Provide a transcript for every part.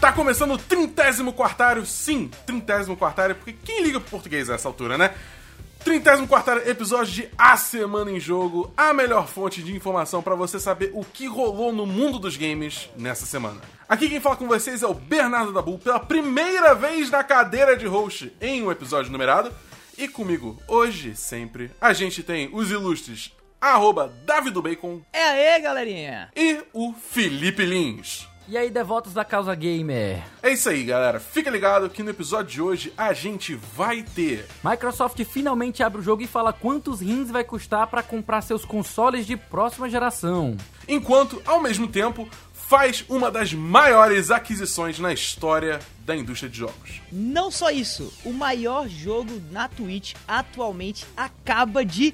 Tá começando o trintésimo quartário, sim, trintésimo quartário, porque quem liga pro português a essa altura, né? Trintésimo quartário episódio de A Semana em Jogo, a melhor fonte de informação pra você saber o que rolou no mundo dos games nessa semana. Aqui quem fala com vocês é o Bernardo Dabu, pela primeira vez na cadeira de host em um episódio numerado, e comigo hoje, sempre, a gente tem os ilustres arroba Davidobacon É aí, galerinha! e o Felipe Lins. E aí, devotos da causa gamer? É isso aí, galera. Fica ligado que no episódio de hoje a gente vai ter. Microsoft finalmente abre o jogo e fala quantos rins vai custar para comprar seus consoles de próxima geração. Enquanto, ao mesmo tempo, faz uma das maiores aquisições na história da indústria de jogos. Não só isso, o maior jogo na Twitch atualmente acaba de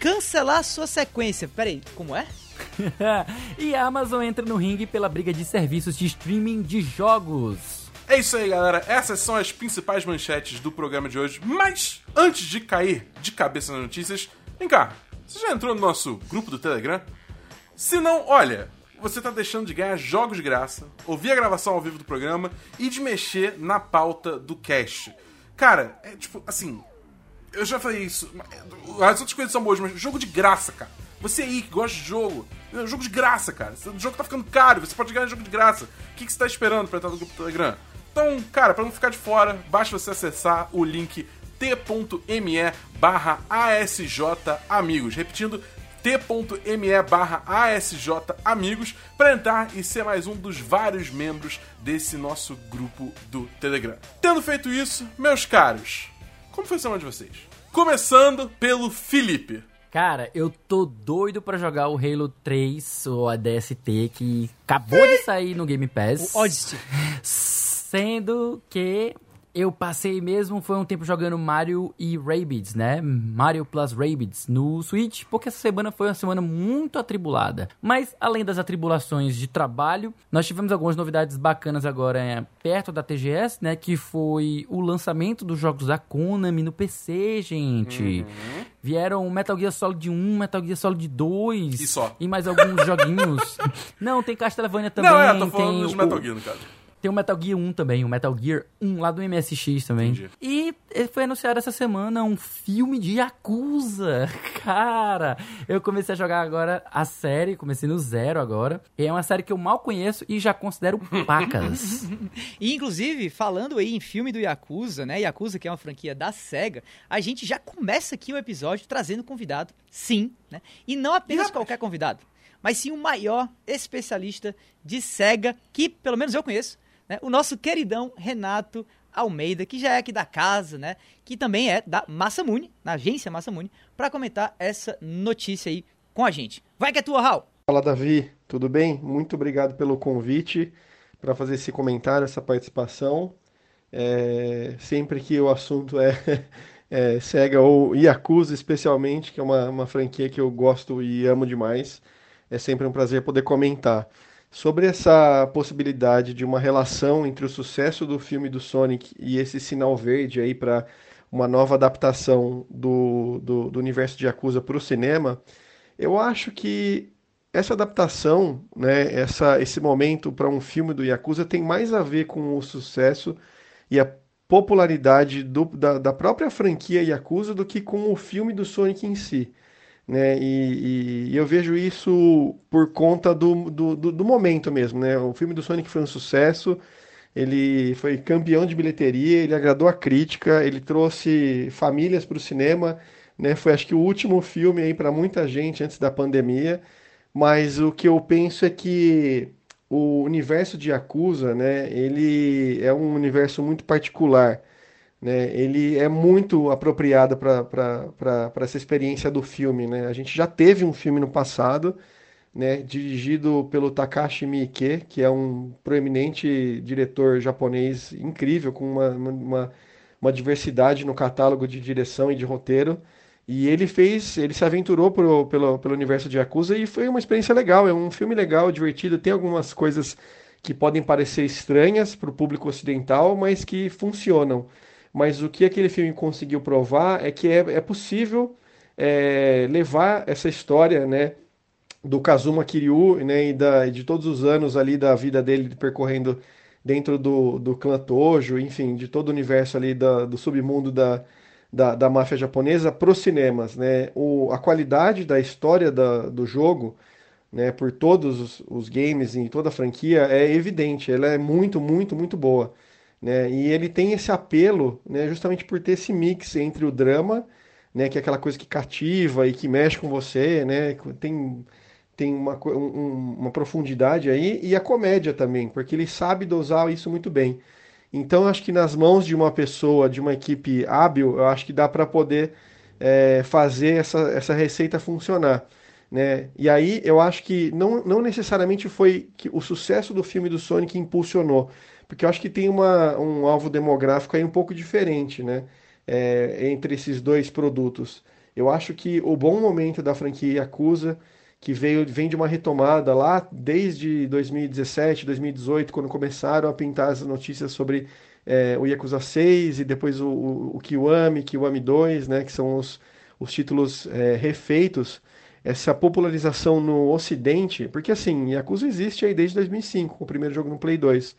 cancelar sua sequência. Peraí, como é? e a Amazon entra no ringue pela briga de serviços de streaming de jogos. É isso aí, galera. Essas são as principais manchetes do programa de hoje. Mas, antes de cair de cabeça nas notícias, vem cá. Você já entrou no nosso grupo do Telegram? Se não, olha, você tá deixando de ganhar jogos de graça, ouvir a gravação ao vivo do programa e de mexer na pauta do cast. Cara, é tipo, assim, eu já falei isso. As outras coisas são boas, mas jogo de graça, cara. Você aí que gosta de jogo, é jogo de graça, cara. O jogo tá ficando caro, você pode ganhar jogo de graça. O que, que você tá esperando pra entrar no grupo do Telegram? Então, cara, pra não ficar de fora, basta você acessar o link t.me barra ASJ Amigos. Repetindo, t.me barra ASJ Amigos para entrar e ser mais um dos vários membros desse nosso grupo do Telegram. Tendo feito isso, meus caros, como foi a semana de vocês? Começando pelo Felipe. Cara, eu tô doido pra jogar o Halo 3, ou a DST, que acabou de sair no Game Pass. O Odyssey. Sendo que eu passei mesmo, foi um tempo jogando Mario e Rabbids, né? Mario plus Rabbids no Switch, porque essa semana foi uma semana muito atribulada. Mas, além das atribulações de trabalho, nós tivemos algumas novidades bacanas agora é, perto da TGS, né? Que foi o lançamento dos jogos da Konami no PC, gente. Vieram Metal Gear Solid 1, Metal Gear Solid 2. E só. E mais alguns joguinhos. Não, tem Castlevania também. não, é, tô falando tem o- Metal Gear, no caso. Tem o Metal Gear 1 também, o Metal Gear 1 lá do MSX também. Entendi. E foi anunciado essa semana um filme de Yakuza. Cara, eu comecei a jogar agora a série, comecei no zero agora. É uma série que eu mal conheço e já considero pacas. E, inclusive, falando aí em filme do Yakuza, né? Yakuza, que é uma franquia da SEGA, a gente já começa aqui o episódio trazendo convidado, sim, né? E não apenas E, qualquer convidado, mas sim o maior especialista de SEGA, que pelo menos eu conheço, né? O nosso queridão Renato Almeida, que já é aqui da casa, né? Que também é da Massamune, na agência Massamune, para comentar essa notícia aí com a gente. Vai que é tua, Raul! Fala Davi, tudo bem? Muito obrigado pelo convite para fazer esse comentário, essa participação. É, sempre que o assunto é, é Sega ou Yakuza, especialmente, que é uma, uma franquia que eu gosto e amo demais, é sempre um prazer poder comentar. Sobre essa possibilidade de uma relação entre o sucesso do filme do Sonic e esse sinal verde aí para uma nova adaptação do, do, do universo de Yakuza para o cinema, eu acho que essa adaptação, né, essa, esse momento para um filme do Yakuza tem mais a ver com o sucesso e a popularidade do- da, da própria franquia Yakuza do que com o filme do Sonic em si. Né? E, e- e eu vejo isso por conta do, do, do- do momento mesmo. Né? O filme do Sonic foi um sucesso, ele foi campeão de bilheteria, ele agradou a crítica, ele trouxe famílias para o cinema, né? Foi acho que o último filme aí para muita gente antes da pandemia. Mas o que eu penso é que o universo de Yakuza, né, ele é um universo muito particular, né? Ele é muito apropriado para essa experiência do filme, né? A gente já teve um filme no passado, né, dirigido pelo Takashi Miike, que é um proeminente diretor japonês incrível, com uma, uma, uma diversidade no catálogo de direção e de roteiro. E ele fez, ele se aventurou pro, pelo, pelo universo de Yakuza e foi uma experiência legal. É um filme legal, divertido, tem algumas coisas que podem parecer estranhas para o público ocidental, mas que funcionam. Mas o que aquele filme conseguiu provar é que é, é possível é, levar essa história, né, do Kazuma Kiryu, né, e da, de todos os anos ali da vida dele percorrendo dentro do, do clã Tojo, enfim, de todo o universo ali da, do submundo da, da, da máfia japonesa para os cinemas, né? O, a qualidade da história da, do jogo, né, por todos os, os games e toda a franquia é evidente, ela é muito, muito, muito boa, né? E ele tem esse apelo, né, justamente por ter esse mix entre o drama, né, que é aquela coisa que cativa e que mexe com você, né? Tem tem uma, um, uma profundidade aí, e a comédia também, porque ele sabe dosar isso muito bem. Então, acho que nas mãos de uma pessoa, de uma equipe hábil, eu acho que dá para poder é, fazer essa, essa receita funcionar. Né? E aí eu acho que não, não necessariamente foi que o sucesso do filme do Sonic impulsionou, porque eu acho que tem uma, um alvo demográfico aí um pouco diferente né? É, entre esses dois produtos. Eu acho que o bom momento da franquia Yakuza que veio, vem de uma retomada lá desde 2017, 2018, quando começaram a pintar as notícias sobre é, o Yakuza 6 e depois o, o, o, Kiwami, Kiwami 2, né, que são os, os títulos é, refeitos, essa popularização no Ocidente, porque assim, Yakuza existe aí desde 2005, com o primeiro jogo no Play 2,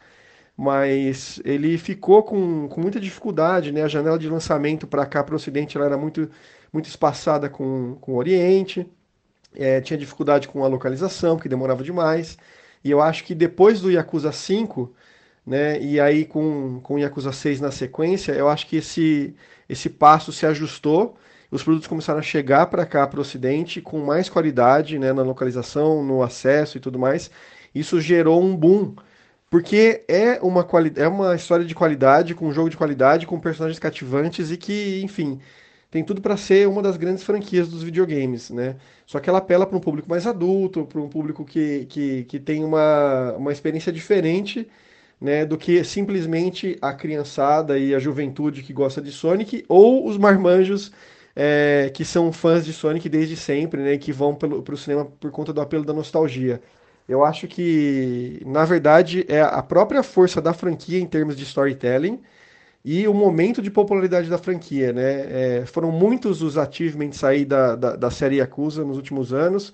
mas ele ficou com, com muita dificuldade, né, a janela de lançamento para cá, para o Ocidente, ela era muito, muito espaçada com, com o Oriente, é, tinha dificuldade com a localização, que demorava demais. E eu acho que depois do Yakuza 5, né, e aí com, com o Yakuza 6 na sequência, eu acho que esse, esse passo se ajustou. Os produtos começaram a chegar para cá, para o Ocidente, com mais qualidade né, na localização, no acesso e tudo mais. Isso gerou um boom, porque é uma, é uma história de qualidade, com um jogo de qualidade, com personagens cativantes e que, enfim, tem tudo para ser uma das grandes franquias dos videogames, né? Só que ela apela para um público mais adulto, para um público que, que, que tem uma, uma experiência diferente né, do que simplesmente a criançada e a juventude que gosta de Sonic ou os marmanjos é, que são fãs de Sonic desde sempre, né, que vão para o cinema por conta do apelo da nostalgia. Eu acho que, na verdade, é a própria força da franquia em termos de storytelling e o momento de popularidade da franquia, né? É, foram muitos os achievements aí da, da, da série Yakuza nos últimos anos,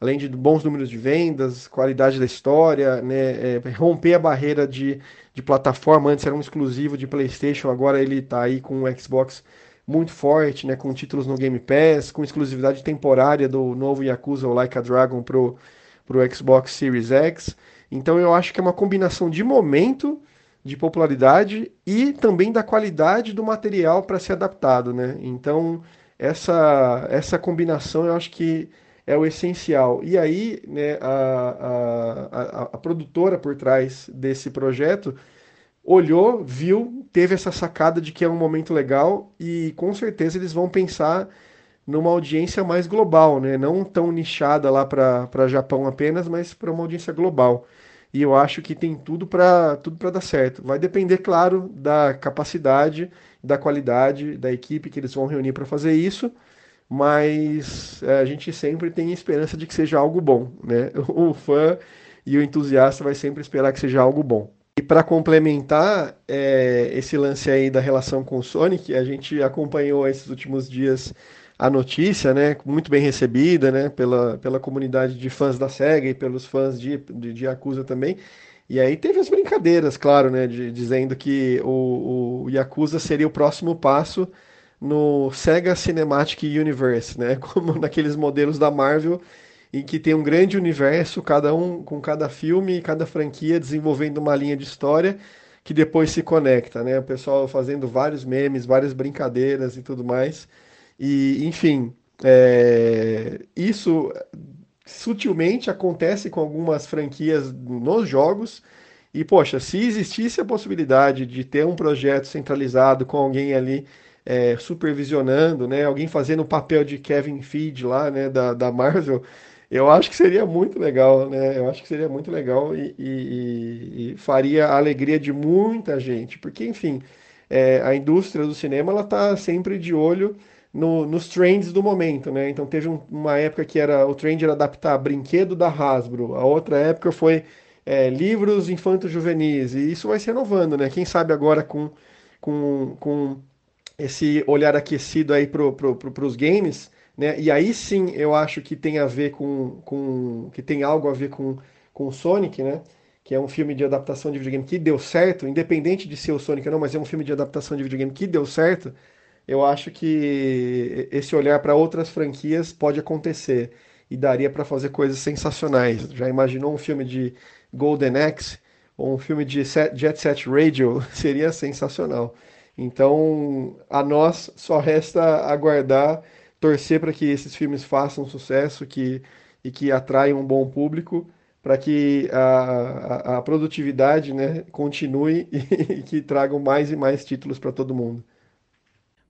além de bons números de vendas, qualidade da história, né? É, romper a barreira de, de plataforma, antes era um exclusivo de PlayStation, agora ele está aí com o Xbox muito forte, né? Com títulos no Game Pass, com exclusividade temporária do novo Yakuza, o Like a Dragon, pro, pro Xbox Series X. Então eu acho que é uma combinação de momento de popularidade e também da qualidade do material para ser adaptado, né? Então, essa, essa combinação eu acho que é o essencial. E aí, né, a, a, a, a produtora por trás desse projeto olhou, viu, teve essa sacada de que é um momento legal e com certeza eles vão pensar numa audiência mais global, né? Não tão nichada lá para Japão apenas, mas para uma audiência global e eu acho que tem tudo para tudo dar certo. Vai depender, claro, da capacidade, da qualidade da equipe que eles vão reunir para fazer isso, mas é, a gente sempre tem esperança de que seja algo bom, né? O fã e o entusiasta vai sempre esperar que seja algo bom. E para complementar é, esse lance aí da relação com o Sonic, a gente acompanhou esses últimos dias a notícia, né, muito bem recebida, né, pela, pela comunidade de fãs da SEGA e pelos fãs de, de, de Yakuza também. E aí teve as brincadeiras, claro, né, de, dizendo que o, o Yakuza seria o próximo passo no Sega Cinematic Universe, né, como naqueles modelos da Marvel em que tem um grande universo, cada um com cada filme, cada franquia desenvolvendo uma linha de história que depois se conecta, né? O pessoal fazendo vários memes, várias brincadeiras e tudo mais. E, enfim, é, isso sutilmente acontece com algumas franquias nos jogos. E, poxa, se existisse a possibilidade de ter um projeto centralizado com alguém ali é, supervisionando, né, alguém fazendo o papel de Kevin Feige lá, né, da, da Marvel, eu acho que seria muito legal, né? Eu acho que seria muito legal e, e, e faria a alegria de muita gente, porque, enfim, é, a indústria do cinema ela está sempre de olho no, nos trends do momento, né? Então teve um, uma época que era o trend era adaptar brinquedo da Hasbro, a outra época foi é, livros infanto-juvenis, e isso vai se renovando, né? Quem sabe agora com, com, com esse olhar aquecido aí para pro, pro, os games, né? E aí sim eu acho que tem a ver com, com que tem algo a ver com, com Sonic, né? Que é um filme de adaptação de videogame que deu certo, independente de ser o Sonic ou não, mas é um filme de adaptação de videogame que deu certo. Eu acho que esse olhar para outras franquias pode acontecer e daria para fazer coisas sensacionais. Já imaginou um filme de Golden Axe ou um filme de Jet Set Radio? Seria sensacional. Então, a nós só resta aguardar, torcer para que esses filmes façam sucesso que, e que atraiam um bom público, para que a, a, a, produtividade né, continue e, e que tragam mais e mais títulos para todo mundo.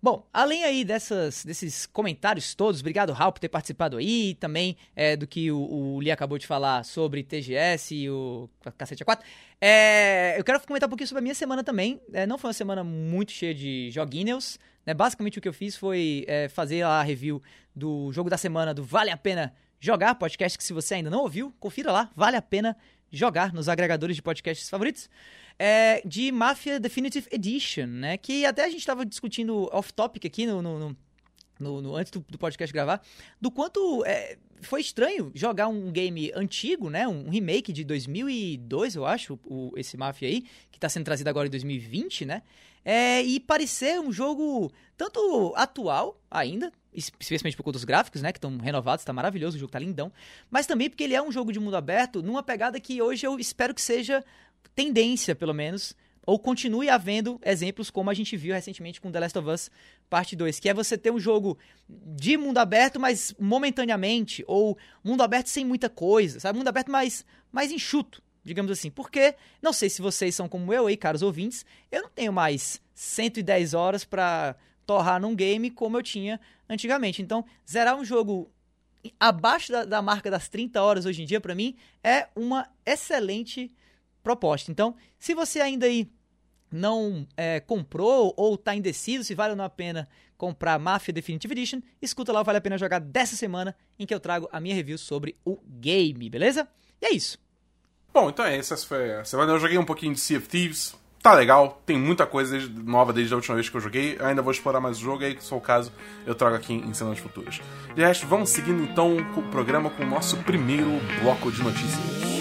Bom, além aí dessas, desses comentários todos, obrigado, Raul, por ter participado aí, também é, do que o, o Lee acabou de falar sobre TGS e o Cacete A4. É, eu quero comentar um pouquinho sobre a minha semana também. É, não foi uma semana muito cheia de joguinhos. Né? Basicamente o que eu fiz foi é, fazer a review do jogo da semana do Vale a Pena Jogar, podcast que se você ainda não ouviu, confira lá, vale a pena jogar nos agregadores de podcasts favoritos é, de Mafia Definitive Edition, né? Que até a gente estava discutindo off-topic aqui no, no, no, no antes do, do, podcast gravar, do quanto é, foi estranho jogar um game antigo, né? Um remake de 2002, eu acho, o, esse Mafia aí, que está sendo trazido agora em 2020, né? É, e parecer um jogo tanto atual ainda, especialmente por conta dos gráficos, né, que estão renovados, está maravilhoso, o jogo tá lindão, mas também porque ele é um jogo de mundo aberto numa pegada que hoje eu espero que seja tendência, pelo menos, ou continue havendo exemplos como a gente viu recentemente com The Last of Us Parte 2, que é você ter um jogo de mundo aberto, mas momentaneamente, ou mundo aberto sem muita coisa, sabe? Mundo aberto mais, mais enxuto, digamos assim. Porque, não sei se vocês são como eu aí, caros ouvintes, eu não tenho mais 110 horas para torrar num game como eu tinha antigamente. Então, zerar um jogo abaixo da, da marca das 30 horas hoje em dia, para mim, é uma excelente proposta. Então, se você ainda aí não é, comprou ou está indeciso se vale ou não a pena comprar Mafia Definitive Edition, escuta lá, vale a pena jogar dessa semana em que eu trago a minha review sobre o game, beleza? E é isso. Bom, então é. Essa foi a semana. Eu joguei um pouquinho de Sea of Thieves. Tá legal, tem muita coisa nova desde a última vez que eu joguei. Eu ainda vou explorar mais o jogo aí, se for o caso, eu trago aqui em semanas futuras. De resto, vamos seguindo então o programa com o nosso primeiro bloco de notícias.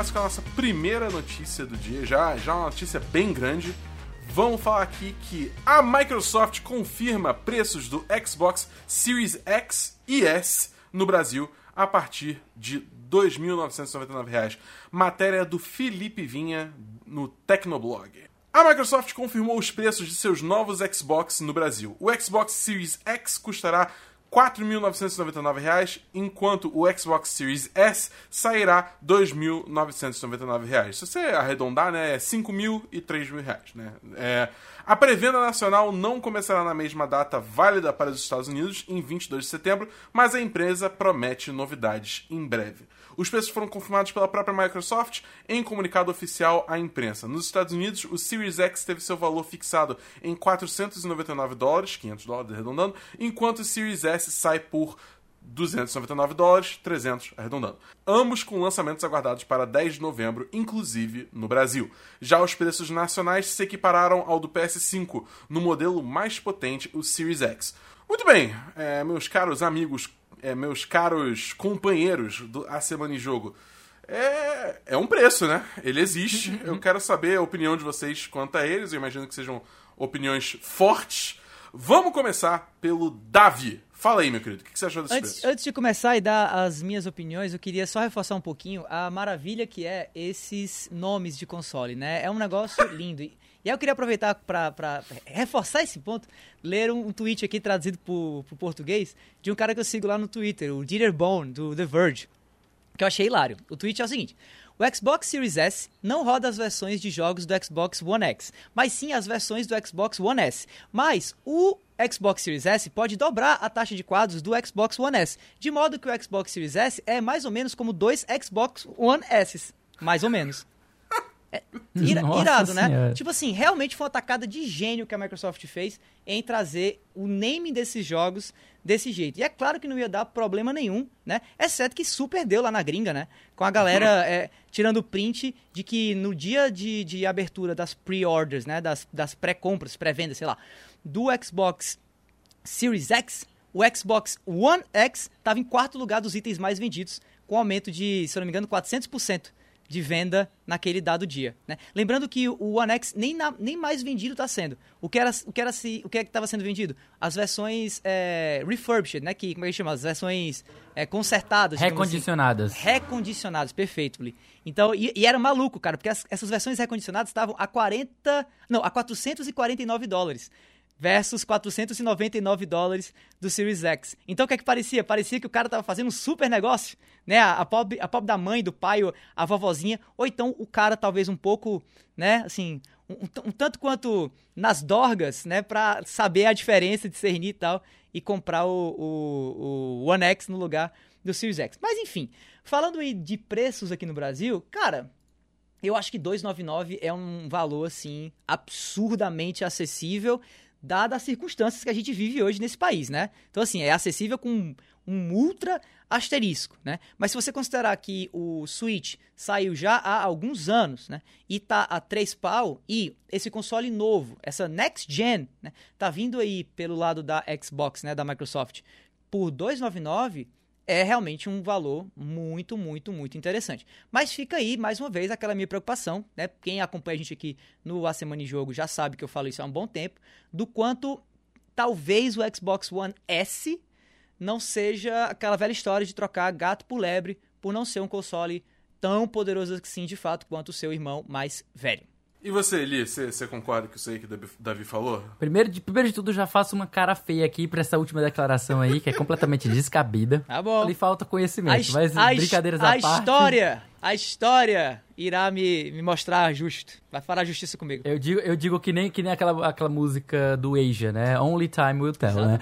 começa com a nossa primeira notícia do dia, já, já uma notícia bem grande. Vamos falar aqui que a Microsoft confirma preços do Xbox Series X e S no Brasil a partir de R$ 2.999. Matéria do Felipe Vinha no Tecnoblog. A Microsoft confirmou os preços de seus novos Xbox no Brasil. O Xbox Series X custará 4.999 reais, enquanto o Xbox Series S sairá 2.999 reais. Se você arredondar, né, é 5 mil e 3 mil reais, né? É, a pré-venda nacional não começará na mesma data válida para os Estados Unidos, em 22 de setembro, mas a empresa promete novidades em breve. Os preços foram confirmados pela própria Microsoft em comunicado oficial à imprensa. Nos Estados Unidos, o Series X teve seu valor fixado em 499 dólares, 500 dólares arredondando, enquanto o Series S sai por 299 dólares, 300 arredondando. Ambos com lançamentos aguardados para 10 de novembro, inclusive no Brasil. Já os preços nacionais se equipararam ao do PS5, no modelo mais potente, o Series X. Muito bem, é, meus caros amigos é, meus caros companheiros do A Semana em Jogo, é, é um preço, né? Ele existe. Eu quero saber a opinião de vocês quanto a eles. Eu imagino que sejam opiniões fortes. Vamos começar pelo Davi. Fala aí, meu querido, o que você achou desse antes, Antes de começar e dar as minhas opiniões, eu queria só reforçar um pouquinho a maravilha que é esses nomes de console, né? É um negócio lindo. E aí eu queria aproveitar para reforçar esse ponto, ler um, um tweet aqui traduzido para o português de um cara que eu sigo lá no Twitter, o Dieter Bone, do The Verge, que eu achei hilário. O tweet é o seguinte... O Xbox Series S não roda as versões de jogos do Xbox One X, mas sim as versões do Xbox One S. Mas o Xbox Series S pode dobrar a taxa de quadros do Xbox One S, de modo que o Xbox Series S é mais ou menos como dois Xbox One S, mais ou menos. É, ira- irado, né? Senhora. Tipo assim, realmente foi uma tacada de gênio que a Microsoft fez em trazer o name desses jogos desse jeito. E é claro que não ia dar problema nenhum, né? Exceto que super deu lá na gringa, né? Com a galera é, tirando print de que no dia de, de abertura das pre-orders, né? Das, das pré-compras, pré-vendas, sei lá, do Xbox Series X, o Xbox One X estava em quarto lugar dos itens mais vendidos, com aumento de, se eu não me engano, 400% de venda naquele dado dia. Né? Lembrando que o One X nem, na- nem mais vendido está sendo. O que era o que era se- o que é que estava sendo vendido? As versões é, refurbished, né? Que como é que chama? As versões é, consertadas. assim. Recondicionadas. Recondicionados, perfeito, Lee. Então, e, e era maluco, cara, porque as- essas versões recondicionadas estavam a 40. Não, a 449 dólares. Versus 499 dólares do Series X. Então o que é que parecia? Parecia que o cara tava fazendo um super negócio, né? A, a, pobre, a pobre da mãe, do pai, a vovozinha. Ou então o cara talvez um pouco, né? Assim, um, um tanto quanto nas dorgas, né? Pra saber a diferença, discernir e tal. E comprar o, o, o One X no lugar do Series X. Mas enfim, falando de preços aqui no Brasil, cara, eu acho que 299 é um valor assim absurdamente acessível dadas as circunstâncias que a gente vive hoje nesse país, né? Então assim, é acessível com um ultra asterisco, né? Mas se você considerar que o Switch saiu já há alguns anos, né? E tá a 3 pau e esse console novo, essa next gen, né, tá vindo aí pelo lado da Xbox, né, da Microsoft, por 299 é realmente um valor muito, muito, muito interessante. Mas fica aí, mais uma vez, aquela minha preocupação, né? Quem acompanha a gente aqui no A Semana em Jogo já sabe que eu falo isso há um bom tempo, do quanto talvez o Xbox One S não seja aquela velha história de trocar gato por lebre por não ser um console tão poderoso assim, de fato, quanto o seu irmão mais velho. E você, Eli, você você concorda com isso aí que o Davi- falou? Primeiro de, primeiro de tudo, já faço uma cara feia aqui pra essa última declaração aí, que é completamente descabida. Tá bom. Ali falta conhecimento, his- mas his- brincadeiras a à parte. história, a história irá me, me mostrar justo. Vai falar justiça comigo. Eu digo, eu digo que nem, que nem aquela, aquela música do Asia, né? Only time will tell, né?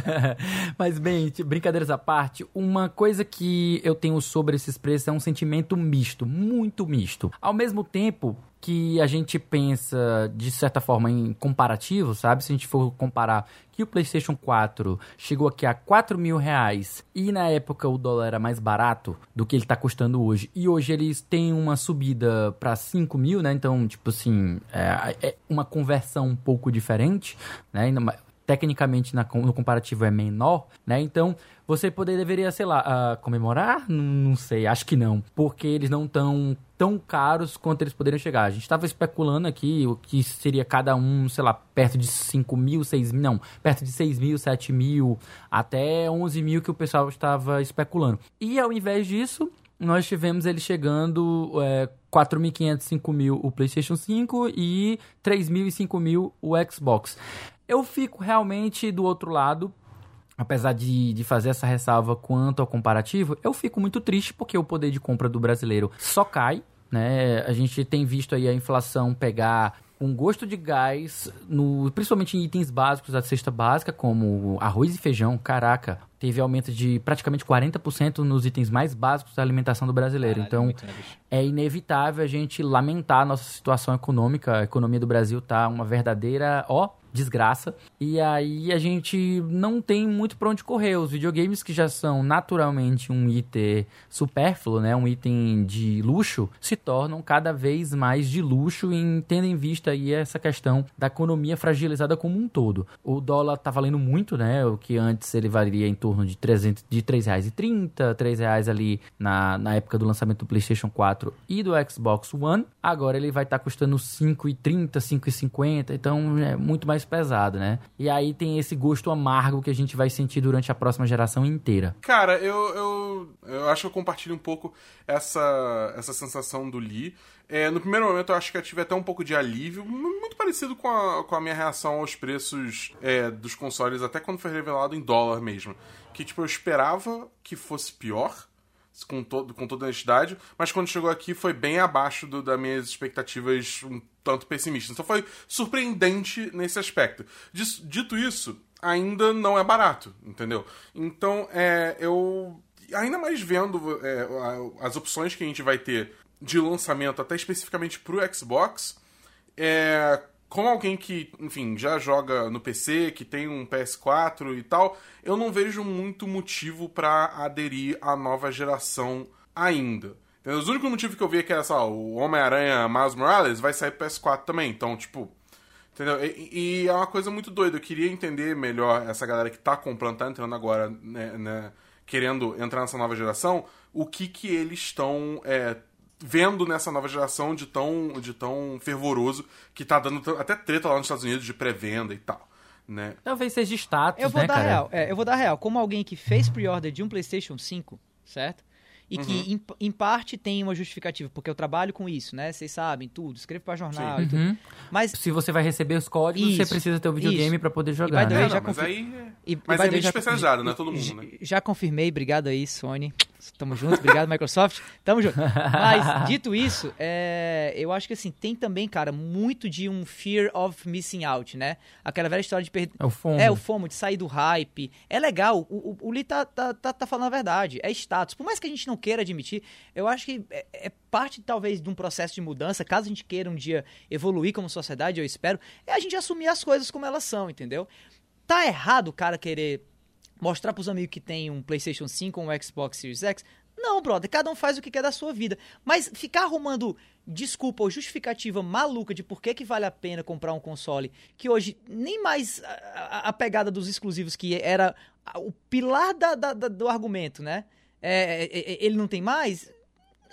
Mas, bem, brincadeiras à parte, uma coisa que eu tenho sobre esses preços é um sentimento misto, muito misto. Ao mesmo tempo que a gente pensa, de certa forma, em comparativo, sabe? Se a gente for comparar que o PlayStation 4 chegou aqui a 4 mil reais e na época o dólar era mais barato do que ele tá custando hoje, e hoje eles têm uma subida para 5 mil, né? Então, tipo assim, é, é uma conversão um pouco diferente, né? Tecnicamente, na no comparativo é menor, né? Então, você poder, deveria, sei lá, ah, comemorar? Não, não sei, acho que não. Porque eles não estão tão caros quanto eles poderiam chegar. A gente estava especulando aqui o que seria cada um, sei lá, perto de 5 mil, 6 mil, não, perto de 6 mil, 7 mil, até 11 mil que o pessoal estava especulando. E ao invés disso, nós tivemos ele chegando é, 4.500, 5.000 o PlayStation 5 e 3.000 e 5.000 o Xbox. Eu fico realmente do outro lado, apesar de, de fazer essa ressalva quanto ao comparativo, eu fico muito triste porque o poder de compra do brasileiro só cai. Né? A gente tem visto aí a inflação pegar um gosto de gás, no, principalmente em itens básicos da cesta básica, como arroz e feijão. Caraca, teve aumento de praticamente 40% nos itens mais básicos da alimentação do brasileiro. então, é inevitável a gente lamentar a nossa situação econômica. A economia do Brasil tá uma verdadeira, ó, desgraça. E aí a gente não tem muito pra onde correr. Os videogames que já são naturalmente um item supérfluo, né, um item de luxo, se tornam cada vez mais de luxo em tendo em vista aí essa questão da economia fragilizada como um todo. O dólar tá valendo muito, né, o que antes ele valia em torno de 300 de R$ 3,30, R$ reais ali na, na época do lançamento do PlayStation 4 e do Xbox One. Agora ele vai estar custando 5,30, 5,50, então é muito mais pesado, né? E aí tem esse gosto amargo que a gente vai sentir durante a próxima geração inteira. Cara, eu, eu, eu acho que eu compartilho um pouco essa, essa sensação do Lee. É, no primeiro momento eu acho que eu tive até um pouco de alívio, mu- muito parecido com a, com a minha reação aos preços é, dos consoles, até quando foi revelado em dólar mesmo. Que, tipo, eu esperava que fosse pior, com, todo, com toda honestidade, mas quando chegou aqui foi bem abaixo do, das minhas expectativas um tanto pessimistas. Então foi surpreendente nesse aspecto. Dito isso, ainda não é barato, entendeu? Então, é, eu ainda mais vendo é, as opções que a gente vai ter de lançamento, até especificamente pro Xbox, é, como alguém que, enfim, já joga no PC, que tem um PS4 e tal, eu não vejo muito motivo para aderir à nova geração ainda. Entendeu? Os únicos motivos que eu vi é que era, só o Homem-Aranha Miles Morales vai sair pro PS4 também, então, tipo... Entendeu? E, e, é uma coisa muito doida. Eu queria entender melhor essa galera que tá comprando, tá entrando agora, né, né querendo entrar nessa nova geração, o que que eles estão é, vendo nessa nova geração de tão, de tão fervoroso que tá dando até treta lá nos Estados Unidos de pré-venda e tal. Né? Talvez seja status, eu vou né, dar cara? real. É, eu vou dar real. Como alguém que fez pre-order de um PlayStation 5, certo? E que, em, em parte, tem uma justificativa, porque eu trabalho com isso, né? Vocês sabem tudo, escrevo pra jornal e tudo. Uhum. Mas, Se você vai receber os códigos, você Isso, precisa ter o videogame isso. pra poder jogar. the né? É, já não, mas aí... é- e, Mas by é way, meio já- especializado, né? Todo mundo, né? Já confirmei, obrigado aí, Sony. Tamo junto, obrigado, Microsoft. Tamo junto. Mas, dito isso, é, eu acho que assim, tem também, cara, muito de um fear of missing out, né? Aquela velha história de perder. É o FOMO. É, o FOMO, de sair do hype. É legal, o, o, o Lee tá, tá, tá, tá falando a verdade. É status. Por mais que a gente não queira admitir, eu acho que é, é parte, talvez, de um processo de mudança, caso a gente queira um dia evoluir como sociedade, eu espero, é a gente assumir as coisas como elas são, entendeu? Tá errado o cara querer mostrar pros amigos que tem um PlayStation 5 ou um Xbox Series X? Não, brother, cada um faz o que quer da sua vida. Mas ficar arrumando desculpa ou justificativa maluca de por que, que vale a pena comprar um console que hoje nem mais a, a- a pegada dos exclusivos que era o pilar da- da- da- do argumento, né? É, é, é, ele não tem mais?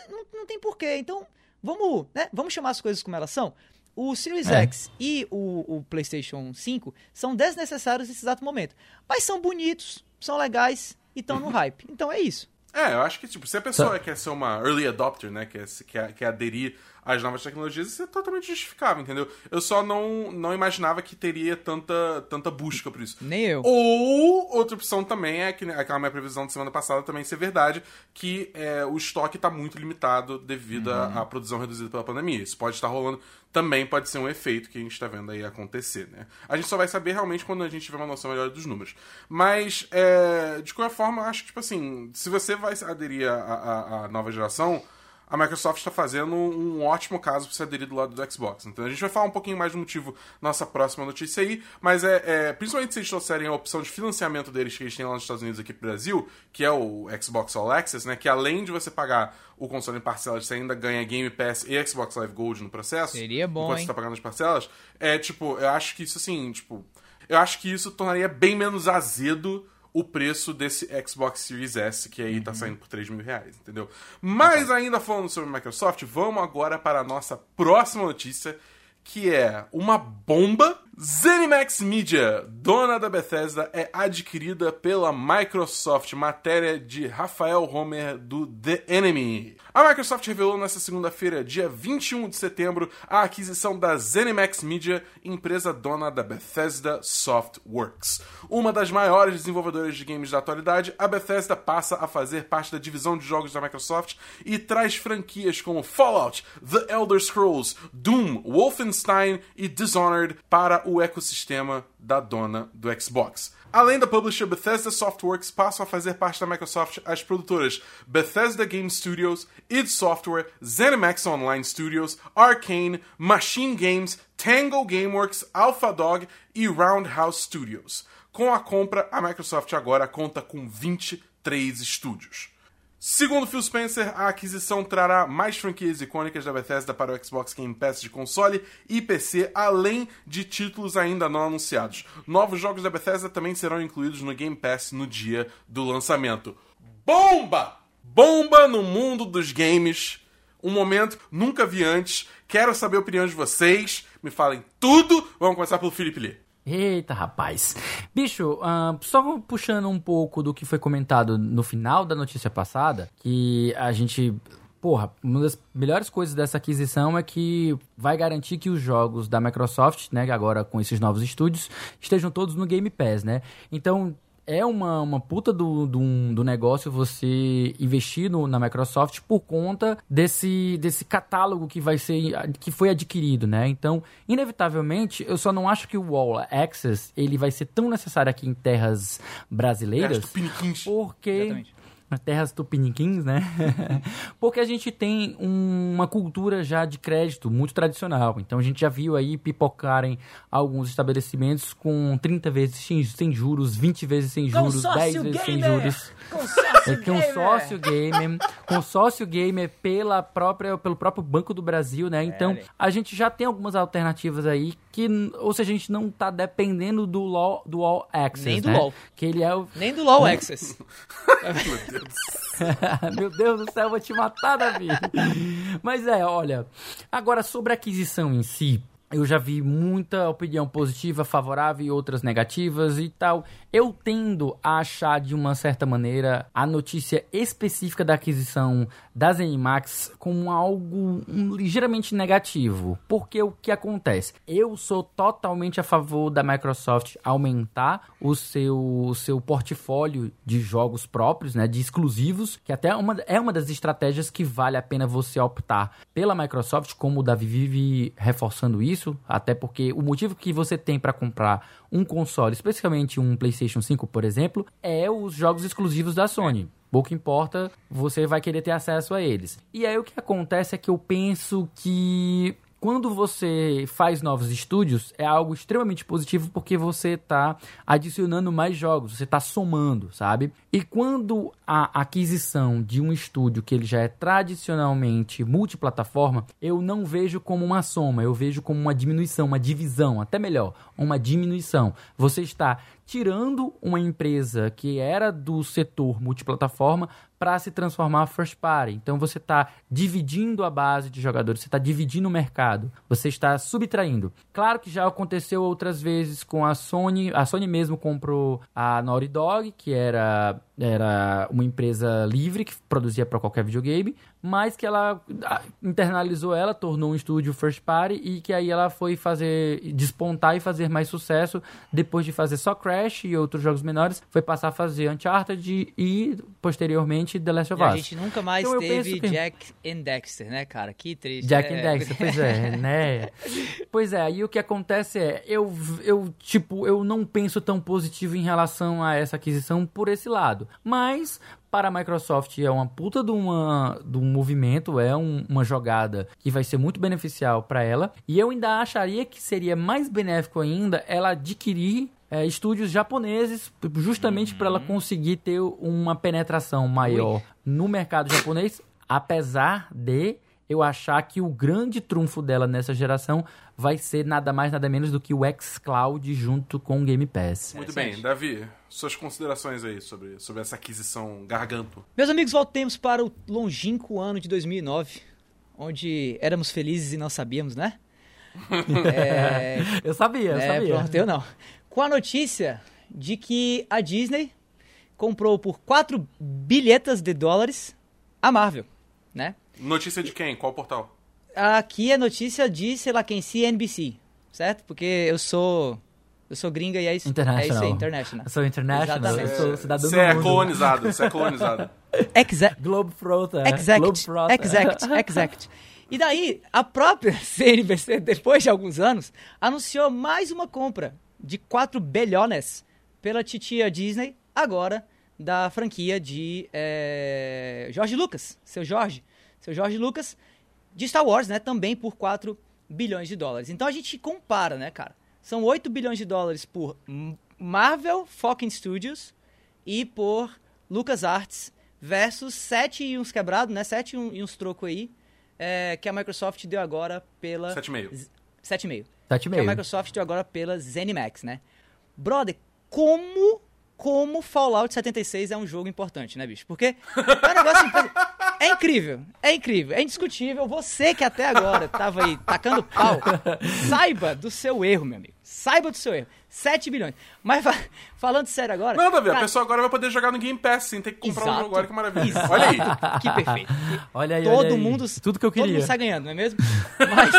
Não, não tem porquê. Então, vamos, né? vamos chamar as coisas como elas são. O Series É. X e o, o PlayStation 5 são desnecessários nesse exato momento. Mas são bonitos, são legais e estão no hype. Então é isso. É, eu acho que, tipo, se a pessoa quer ser uma early adopter, né, quer, quer, quer aderir às novas tecnologias, isso é totalmente justificável, entendeu? Eu só não, não imaginava que teria tanta, tanta busca por isso. Nem eu. Ou outra opção também é que né, aquela minha previsão de semana passada também ser verdade, que é, o estoque está muito limitado devido à- à produção reduzida pela pandemia. Isso pode estar rolando, também pode ser um efeito que a gente está vendo aí acontecer, né? A gente só vai saber realmente quando a gente tiver uma noção melhor dos números. Mas, é, de qualquer forma, eu acho que, tipo assim, se você vai aderir à, à- à nova geração, a Microsoft está fazendo um ótimo caso para você aderir do lado do Xbox. Então a gente vai falar um pouquinho mais do motivo nossa próxima notícia aí, mas é, é, principalmente se eles trouxerem a opção de financiamento deles que eles têm lá nos Estados Unidos aqui pro Brasil, que é o Xbox All Access, né? Que além de você pagar o console em parcelas, você ainda ganha Game Pass e Xbox Live Gold no processo. Seria bom, enquanto hein? você tá pagando as parcelas. É tipo, eu acho que isso assim, tipo. Eu acho que isso tornaria bem menos azedo o preço desse Xbox Series S, que aí tá saindo por 3 mil reais, entendeu? Mas ainda falando sobre a Microsoft, vamos agora para a nossa próxima notícia, que é uma bomba. ZeniMax Media, dona da Bethesda, é adquirida pela Microsoft. Matéria de Rafael Homer do The Enemy. A Microsoft revelou nesta segunda-feira, dia 21 de setembro, a aquisição da ZeniMax Media, empresa dona da Bethesda Softworks. Uma das maiores desenvolvedoras de games da atualidade, a Bethesda passa a fazer parte da divisão de jogos da Microsoft e traz franquias como Fallout, The Elder Scrolls, Doom, Wolfenstein e Dishonored para o ecossistema da dona do Xbox. Além da publisher Bethesda Softworks, passam a fazer parte da Microsoft as produtoras Bethesda Game Studios, id Software, ZeniMax Online Studios, Arcane, Machine Games, Tango Gameworks, AlphaDog e Roundhouse Studios. Com a compra, a Microsoft agora conta com 23 estúdios. Segundo Phil Spencer, a aquisição trará mais franquias icônicas da Bethesda para o Xbox Game Pass de console e PC, além de títulos ainda não anunciados. Novos jogos da Bethesda também serão incluídos no Game Pass no dia do lançamento. Bomba! Bomba no mundo dos games. Um momento nunca vi antes. Quero saber a opinião de vocês. Me falem tudo. Vamos começar pelo Felipe Lee. Eita, rapaz. Bicho, ah, só puxando um pouco do que foi comentado no final da notícia passada, que a gente. Porra, uma das melhores coisas dessa aquisição é que vai garantir que os jogos da Microsoft, né, agora com esses novos estúdios, estejam todos no Game Pass, né? Então, é uma, uma puta do, do, do negócio você investir no, na Microsoft por conta desse, desse catálogo que vai ser que foi adquirido, né? Então, inevitavelmente, eu só não acho que o All Access ele vai ser tão necessário aqui em terras brasileiras, porque Exatamente. Terras tupiniquins, né? Porque a gente tem um- uma cultura já de crédito muito tradicional. Então a gente já viu aí pipocarem alguns estabelecimentos com 30 vezes sem, juros, 20 vezes sem juros, 10 vezes sem juros. É que um sócio gamer, com sócio gamer pela própria, pelo próprio Banco do Brasil, né? Então, a gente já tem algumas alternativas aí que, ou seja, a gente não tá dependendo do law, do All Access, Nem do né? LoL. Que ele é o Nem do LoL Access. Meu Deus do céu, eu vou te matar, Davi. Mas é, olha. Agora, sobre a aquisição em si, eu já vi muita opinião positiva, favorável e outras negativas e tal. Eu tendo a achar, de uma certa maneira, a notícia específica da aquisição das Animax como algo hum, ligeiramente negativo. Porque o que acontece? Eu sou totalmente a favor da Microsoft aumentar o seu, o seu portfólio de jogos próprios, né, de exclusivos, que até é uma, é uma das estratégias que vale a pena você optar pela Microsoft, como o Davi vive reforçando isso, até porque o motivo que você tem para comprar um console, especificamente um PlayStation 5, por exemplo, é os jogos exclusivos da Sony. Pouco importa, você vai querer ter acesso a eles. E aí o que acontece é que eu penso que quando você faz novos estúdios, é algo extremamente positivo porque você está adicionando mais jogos, você está somando, sabe? E quando a aquisição de um estúdio que ele já é tradicionalmente multiplataforma, eu não vejo como uma soma, eu vejo como uma diminuição, uma divisão, até melhor, uma diminuição. Você está tirando uma empresa que era do setor multiplataforma para se transformar first party. Então você está dividindo a base de jogadores, você está dividindo o mercado, você está subtraindo. Claro que já aconteceu outras vezes com a Sony, a Sony mesmo comprou a Naughty Dog, que era era uma empresa livre que produzia para qualquer videogame, mas que ela internalizou ela, tornou um estúdio first party e que aí ela foi fazer despontar e fazer mais sucesso depois de fazer só Crash e outros jogos menores, foi passar a fazer Uncharted e posteriormente The Last of E a Us. gente nunca mais Então teve que- Jack and Dexter, né, cara? Que triste. Jack é, and Dexter, pois é, né? Pois é, aí o que acontece é, eu, eu, tipo, eu não penso tão positivo em relação a essa aquisição por esse lado. Mas, para a Microsoft é uma puta de, uma, de um movimento, é um- uma jogada que vai ser muito beneficial para ela. E eu ainda acharia que seria mais benéfico ainda ela adquirir é, estúdios japoneses, justamente para ela conseguir ter uma penetração maior no mercado japonês, apesar de eu achar que o grande trunfo dela nessa geração vai ser nada mais, nada menos do que o xCloud junto com o Game Pass. Muito bem, Davi, suas considerações aí sobre, sobre essa aquisição garganto. Meus amigos, voltemos para o longínquo ano de 2009, onde éramos felizes e não sabíamos, né? É, Eu sabia, eu é, sabia. pronto, eu não. Com a notícia de que a Disney comprou por 4 bilhetas de dólares a Marvel, né? Notícia de quem? Qual portal? Aqui é notícia de, sei lá quem, CNBC, certo? Porque eu sou eu sou gringa e é isso, é International. isso aí, international. Eu sou international, Exatamente. eu sou cidadão Você do é mundo. colonizado, você é colonizado. Exa Globetrotter. Exact, Globetrotter. exact, exact. E daí, a própria CNBC, depois de alguns anos, anunciou mais uma compra de 4 bilhões pela titia Disney, agora da franquia de eh, Jorge Lucas, seu Jorge, seu Jorge Lucas, de Star Wars, né, também por 4 bilhões de dólares. Então a gente compara, né, cara? São 8 bilhões de dólares por Marvel Fucking Studios e por LucasArts versus 7 e uns quebrados, né? 7 e, um- e uns troco aí, é, que a Microsoft deu agora pela... 7,5. 7,5. Sete e Que a meio. Microsoft deu agora pela ZeniMax, né? Brother, como... Como Fallout 76 é um jogo importante, né, bicho? Porque é um negócio... É incrível, é incrível, é indiscutível. Você que até agora tava aí tacando pau, saiba do seu erro, meu amigo. Saiba do seu erro. 7 bilhões. Mas fa- falando sério agora... Não, Davi, a cara, pessoa agora vai poder jogar no Game Pass sem ter que comprar um Exato. jogo agora, que maravilha. Exato. Olha aí. Que perfeito. Olha aí, todo olha aí. mundo. Tudo que eu Todo queria. mundo sai ganhando, não é mesmo? Mas,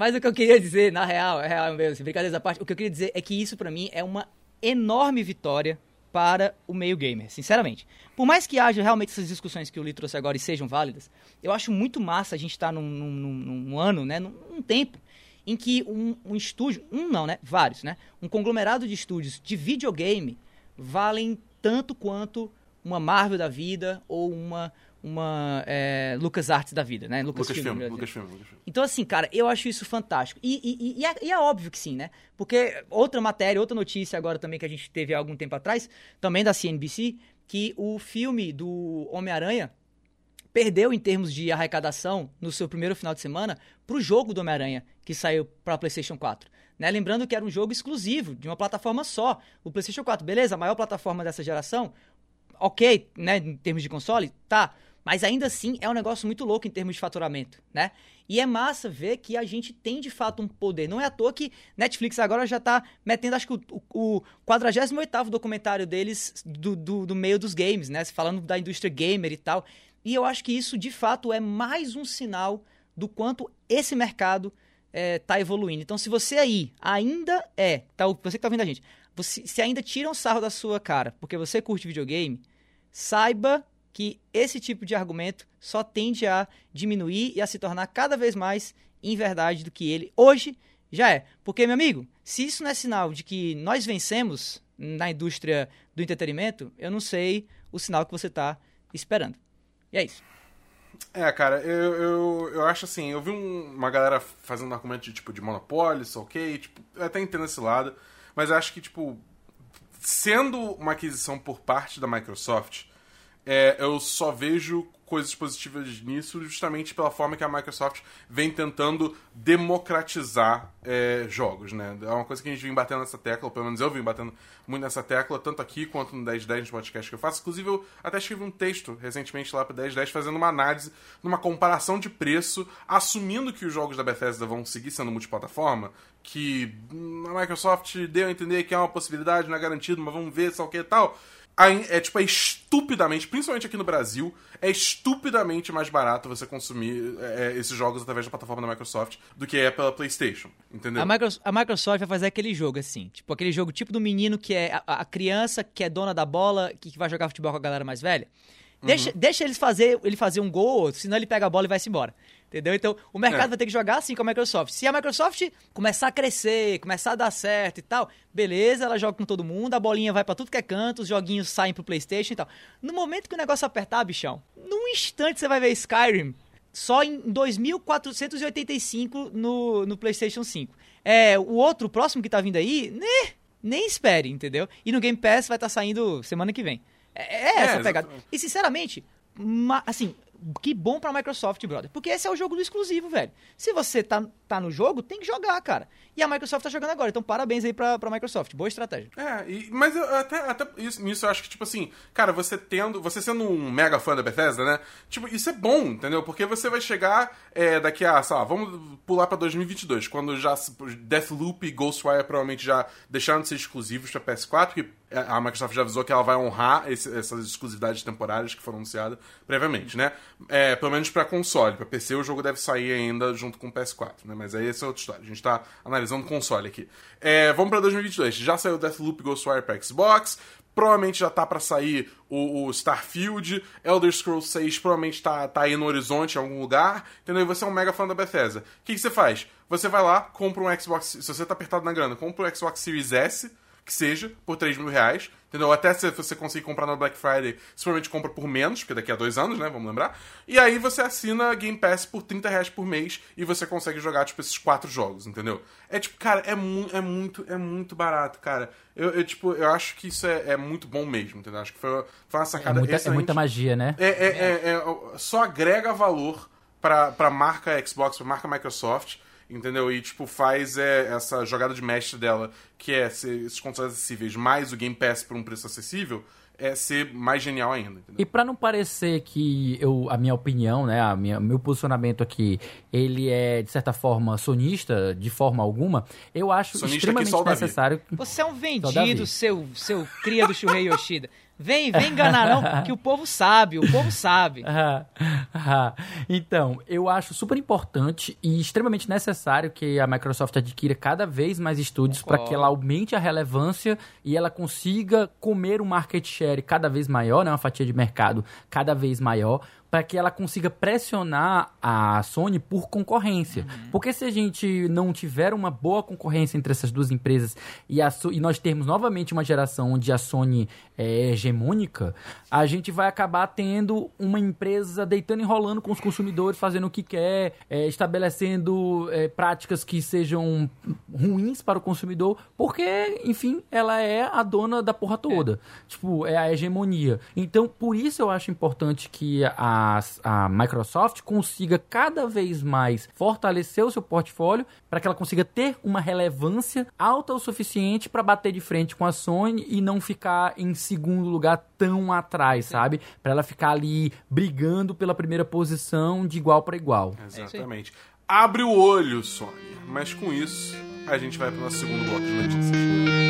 mas o que eu queria dizer, na real, é real mesmo, assim, à parte, o que eu queria dizer é que isso pra mim é uma enorme vitória para o meio gamer, sinceramente. Por mais que haja realmente essas discussões que o Lee trouxe agora e sejam válidas, eu acho muito massa a gente estar num, num- num- num ano, né, num, num tempo em que um, um estúdio, um não, né, vários, né, um conglomerado de estúdios de videogame valem tanto quanto uma Marvel da vida ou uma uma é, Lucas Arts da vida, né? Lucas Film, Film, melhor Lucas dizendo. Film, Lucas Film. Então, assim, cara, eu acho isso fantástico. E, e- e é, e é óbvio que sim, né? Porque outra matéria, outra notícia agora também que a gente teve há algum tempo atrás, também da CNBC, que o filme do Homem-Aranha perdeu em termos de arrecadação no seu primeiro final de semana pro jogo do Homem-Aranha, que saiu pra PlayStation 4. Né? Lembrando que era um jogo exclusivo, de uma plataforma só. O PlayStation 4, beleza, a maior plataforma dessa geração, ok, né, em termos de console, tá. Mas ainda assim é um negócio muito louco em termos de faturamento, né? E é massa ver que a gente tem de fato um poder. Não é à toa que Netflix agora já tá metendo, acho que o, o 48 documentário deles do, do, do meio dos games, né? Falando da indústria gamer e tal. E eu acho que isso de fato é mais um sinal do quanto esse mercado é, tá evoluindo. Então, se você aí ainda é, tá, você que tá ouvindo a gente, você, se ainda tira um sarro da sua cara porque você curte videogame, saiba que esse tipo de argumento só tende a diminuir e a se tornar cada vez mais em verdade do que ele hoje já é. Porque, meu amigo, se isso não é sinal de que nós vencemos na indústria do entretenimento, eu não sei o sinal que você está esperando. E é isso. É, cara, eu, eu, eu acho assim, eu vi um- uma galera fazendo argumento de tipo de monopólio, ok, tipo, eu até entendo esse lado, mas eu acho que, tipo, sendo uma aquisição por parte da Microsoft, é, eu só vejo coisas positivas nisso justamente pela forma que a Microsoft vem tentando democratizar é, jogos, né? É uma coisa que a gente vem batendo nessa tecla, ou pelo menos eu vim batendo muito nessa tecla, tanto aqui quanto no 1010 no podcast que eu faço. Inclusive, eu até escrevi um texto recentemente lá para 1010 fazendo uma análise, numa comparação de preço, assumindo que os jogos da Bethesda vão seguir sendo multiplataforma, que a Microsoft deu a entender que é uma possibilidade, não é garantido, mas vamos ver, só o que e tal. É tipo, é estupidamente, principalmente aqui no Brasil, é estupidamente mais barato você consumir é, esses jogos através da plataforma da Microsoft do que é pela PlayStation, entendeu? A, Micro- a Microsoft vai fazer aquele jogo assim, tipo aquele jogo tipo do menino que é a, a criança que é dona da bola, que, que vai jogar futebol com a galera mais velha. Deixa, deixa eles fazer, ele fazer um gol senão ele pega a bola e vai se embora. Entendeu? Então, o mercado É. vai ter que jogar assim com a Microsoft. Se a Microsoft começar a crescer, começar a dar certo e tal, beleza, ela joga com todo mundo, a bolinha vai pra tudo que é canto, os joguinhos saem pro PlayStation e tal. No momento que o negócio apertar, bichão, num instante você vai ver Skyrim só em 2485 no, no PlayStation 5. É, o outro, o próximo que tá vindo aí, né, nem espere, entendeu? E no Game Pass vai estar saindo semana que vem. É, é essa a pegada. E sinceramente, assim, que bom pra Microsoft, brother. Porque esse é o jogo do exclusivo, velho. Se você tá, tá no jogo, tem que jogar, cara. E a Microsoft tá jogando agora. Então parabéns aí pra, pra Microsoft. Boa estratégia. É, e- mas eu até, até isso, nisso eu acho que, tipo assim, cara, você tendo. Você sendo um mega fã da Bethesda, né? Tipo, isso é bom, entendeu? Porque você vai chegar é, daqui a, sei lá, vamos pular pra 2022, quando já Deathloop e Ghostwire provavelmente já deixaram de ser exclusivos pra PS4, que a Microsoft já avisou que ela vai honrar esse- essas exclusividades temporárias que foram anunciadas previamente, né? É, pelo menos pra console. Pra PC o jogo deve sair ainda junto com o PS4, né? Mas aí essa é outra história. A gente tá analisando console aqui. É, vamos pra 2022. Já saiu Deathloop Ghostwire pra Xbox. Provavelmente já tá pra sair o, o Starfield. Elder Scrolls 6 provavelmente tá, tá aí no horizonte em algum lugar. Entendeu? E você é um mega fã da Bethesda. O que, que você faz? Você vai lá, compra um Xbox... Se você tá apertado na grana, compra um Xbox Series S que seja, por 3 mil reais. Entendeu? Até se você conseguir comprar na Black Friday, você provavelmente compra por menos, porque daqui a dois anos, né? Vamos lembrar. E aí você assina Game Pass por 30 reais por mês e você consegue jogar, tipo, esses quatro jogos, entendeu? É tipo, cara, é, mu é muito, é muito barato, cara. Eu, eu, tipo, eu acho que isso é, é muito bom mesmo, entendeu? Acho que foi, foi uma É sacada muita, é muita magia, né? É, é, é, é, só agrega valor pra, pra marca Xbox, pra marca Microsoft, entendeu? E, tipo, faz é, essa jogada de mestre dela, que é ser esses consoles acessíveis, mais o Game Pass por um preço acessível, é ser mais genial ainda, entendeu? E pra não parecer que eu, a minha opinião, né, a minha, meu posicionamento aqui, ele é de certa forma sonista, de forma alguma, eu acho Sonista aqui extremamente necessário. Você é um vendido, seu, seu cria do Shuhei Yoshida. Vem, vem enganar não, que o povo sabe, o povo sabe. Ah, ah. então, eu acho super importante e extremamente necessário que a Microsoft adquira cada vez mais estúdios para que ela aumente a relevância e ela consiga comer um market share cada vez maior, né, uma fatia de mercado cada vez maior, para que ela consiga pressionar a Sony por concorrência. Porque se a gente não tiver uma boa concorrência entre essas duas empresas e, a, e nós termos novamente uma geração onde a Sony é hegemônica, a gente vai acabar tendo uma empresa deitando e rolando com os consumidores, fazendo o que quer, é, estabelecendo é, práticas que sejam ruins para o consumidor, porque, enfim, ela é a dona da porra toda. Tipo, é a hegemonia. Então, por isso eu acho importante que a, a Microsoft consiga cada vez mais fortalecer o seu portfólio para que ela consiga ter uma relevância alta o suficiente para bater de frente com a Sony e não ficar em segundo lugar tão atrás, sabe? Para ela ficar ali brigando pela primeira posição de igual para igual. Exatamente. Abre o olho, Sony. Mas com isso, a gente vai pro nosso segundo bloco de notícias.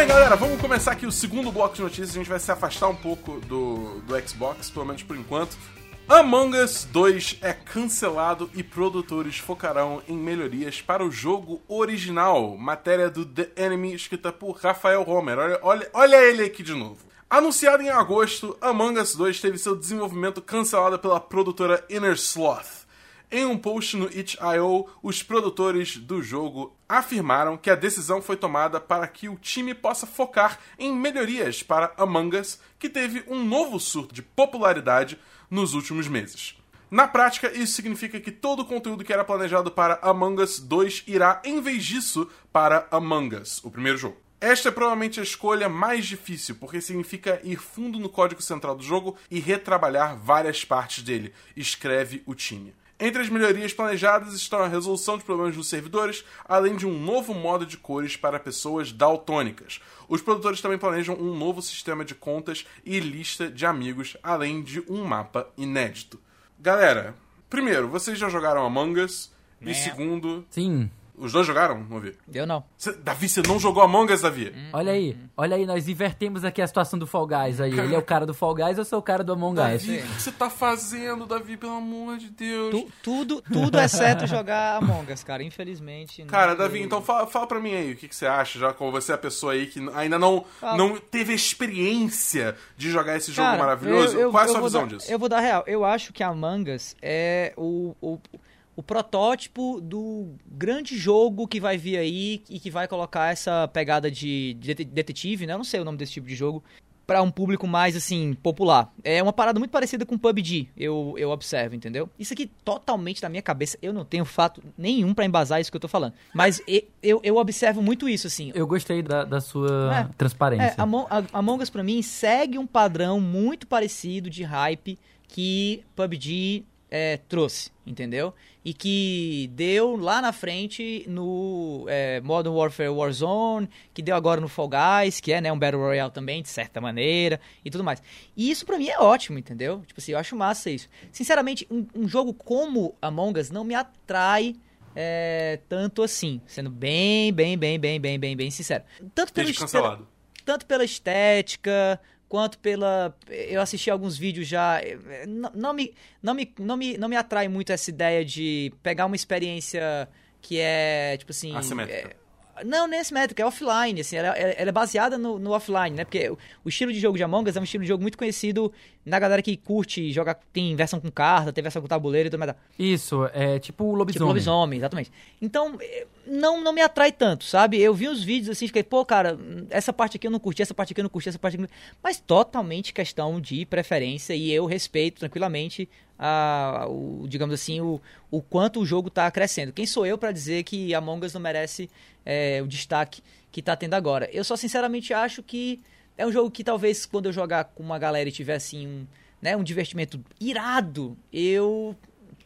Bem, galera, vamos começar aqui o segundo bloco de notícias. A gente vai se afastar um pouco do, do Xbox, pelo menos por enquanto. Among Us 2 é cancelado e produtores focarão em melhorias para o jogo original. Matéria do The Enemy, escrita por Rafael Homer. Olha, olha, olha ele aqui de novo. Anunciado em agosto, Among Us 2 teve seu desenvolvimento cancelado pela produtora Inner Sloth. Em um post no itch.io, os produtores do jogo afirmaram que a decisão foi tomada para que o time possa focar em melhorias para Among Us, que teve um novo surto de popularidade nos últimos meses. Na prática, isso significa que todo o conteúdo que era planejado para Among Us 2 irá, em vez disso, para Among Us, o primeiro jogo. Esta é provavelmente a escolha mais difícil, porque significa ir fundo no código central do jogo e retrabalhar várias partes dele, escreve o time. Entre as melhorias planejadas estão a resolução de problemas nos servidores, além de um novo modo de cores para pessoas daltônicas. Os produtores também planejam um novo sistema de contas e lista de amigos, além de um mapa inédito. Galera, primeiro, vocês já jogaram Among Us? E segundo, Sim. Os dois jogaram? Vamos ver. Eu não. Cê- Davi, você não jogou Among Us, Davi? Olha aí, olha aí, nós invertemos aqui a situação do Fall Guys aí. Ele é o cara do Fall Guys, eu sou o cara do Among Us. Davi, o que você tá fazendo, Davi? Pelo amor de Deus. Tu- tudo, tudo exceto jogar Among Us, cara. Infelizmente. não Cara, Davi, então fala, fala pra mim aí o que, que você acha, já como você é a pessoa aí que ainda não, não teve a experiência de jogar esse jogo Cara, maravilhoso. eu- eu- Qual é a sua visão dar- disso? Eu vou dar real. Eu acho que Among Us é o, o, o protótipo do grande jogo que vai vir aí e que vai colocar essa pegada de det- detetive, né? Eu não sei o nome desse tipo de jogo. Pra um público mais, assim, popular. É uma parada muito parecida com PUBG, eu, eu observo, entendeu? Isso aqui totalmente na minha cabeça. Eu não tenho fato nenhum pra embasar isso que eu tô falando. Mas eu, eu observo muito isso, assim. Eu gostei da, da sua É. transparência. É, Among, Us pra mim segue um padrão muito parecido de hype que PUBG é, trouxe, entendeu? E que deu lá na frente no é, Modern Warfare Warzone, que deu agora no Fall Guys, que é né, um Battle Royale também, de certa maneira, e tudo mais. E isso pra mim é ótimo, entendeu? Tipo assim, eu acho massa isso. Sinceramente, um, um jogo como Among Us não me atrai é, tanto assim, sendo bem, bem, bem, bem, bem, bem, bem sincero. Tanto pelo Desde cancelado. tanto pela estética quanto pela eu assisti alguns vídeos já não, não me não me não me não me atrai muito essa ideia de pegar uma experiência que é tipo assim Assimétrica. é- não, nem assimétrica, é offline, assim, ela, ela- é baseada no, no offline, né? Porque o, estilo de jogo de Among Us é um estilo de jogo muito conhecido na galera que curte jogar, tem versão com carta, tem versão com tabuleiro e tudo mais. Isso, é tipo o lobisomem. Tipo lobisomem, exatamente. Então, não, não me atrai tanto, sabe? Eu vi os vídeos assim, fiquei, pô, cara, essa parte aqui eu não curti, essa parte aqui eu não curti, essa parte aqui eu não... Mas totalmente questão de preferência e eu respeito tranquilamente a, o, digamos assim, o, o quanto o jogo tá crescendo. Quem sou eu pra dizer que Among Us não merece eh, o destaque que tá tendo agora? Eu só sinceramente acho que é um jogo que talvez quando eu jogar com uma galera e tiver assim um, né, um divertimento irado, eu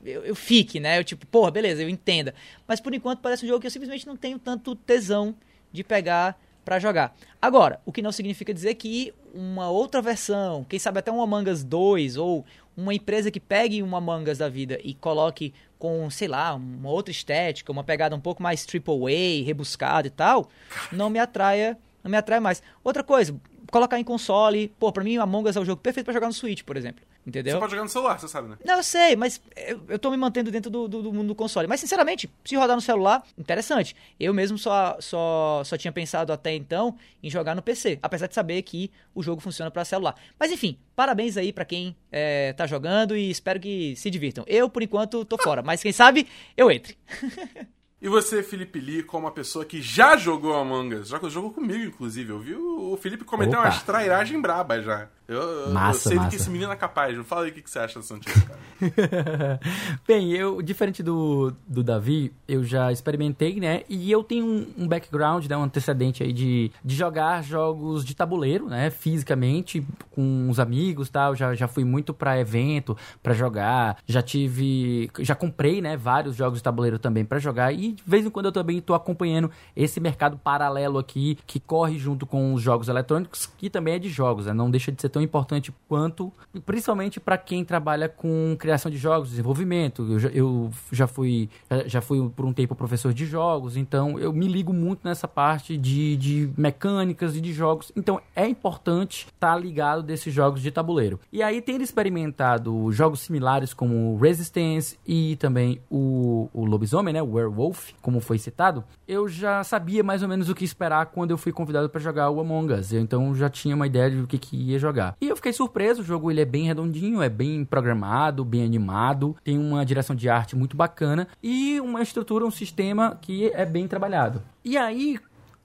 eu, eu fique, né? Eu tipo, porra, beleza, eu entenda. Mas por enquanto parece um jogo que eu simplesmente não tenho tanto tesão de pegar pra jogar. Agora, o que não significa dizer que uma outra versão, quem sabe até um Among Us 2 ou uma empresa que pegue uma Among Us da vida e coloque com, sei lá, uma outra estética, uma pegada um pouco mais triple A, rebuscada e tal, não me atraia, não me atrai mais. Outra coisa, colocar em console. Pô, pra mim, Among Us é o jogo perfeito pra jogar no Switch, por exemplo. Entendeu? Você pode jogar no celular, você sabe, né? Não, eu sei, mas eu, eu tô me mantendo dentro do, do, do mundo do console. Mas, sinceramente, se rodar no celular, interessante. Eu mesmo só, só, só tinha pensado até então em jogar no PC, apesar de saber que o jogo funciona para celular. Mas, enfim, parabéns aí para quem é, tá jogando e espero que se divirtam. Eu, por enquanto, tô fora, mas quem sabe eu entre. E você, Felipe Lee, como uma pessoa que já jogou Among Us, já jogou comigo, inclusive. Eu vi o Felipe cometer Opa. umas trairagens brabas já. Eu, eu- Massa, eu sei do massa. que esse menino é capaz. Fala aí o que você acha dessa notícia, cara. Bem, eu, diferente do, do Davi, eu já experimentei, né? E eu tenho um, um background, né? Um antecedente aí de, de jogar jogos de tabuleiro, né? Fisicamente, com os amigos e tal. Já, já fui muito pra evento, pra jogar. Já tive. Já comprei, né? Vários jogos de tabuleiro também pra jogar. E de vez em quando eu também tô acompanhando esse mercado paralelo aqui, que corre junto com os jogos eletrônicos, que também é de jogos, né? Não deixa de ser tão importante quanto, principalmente pra quem trabalha com criação de jogos, desenvolvimento. Eu já, eu já fui já- fui por um tempo professor de jogos, então eu me ligo muito nessa parte de, de mecânicas e de jogos. Então é importante estar ligado desses jogos de tabuleiro. E aí, tendo experimentado jogos similares como Resistance e também o, o Lobisomem, né? O Werewolf, como foi citado, eu já sabia mais ou menos o que esperar quando eu fui convidado para jogar o Among Us. Eu, então já tinha uma ideia do que, que ia jogar. E eu fiquei surpreso, o jogo ele é bem redondinho, é bem programado, bem animado, tem uma direção de arte muito bacana e uma estrutura, um sistema que é bem trabalhado. E aí,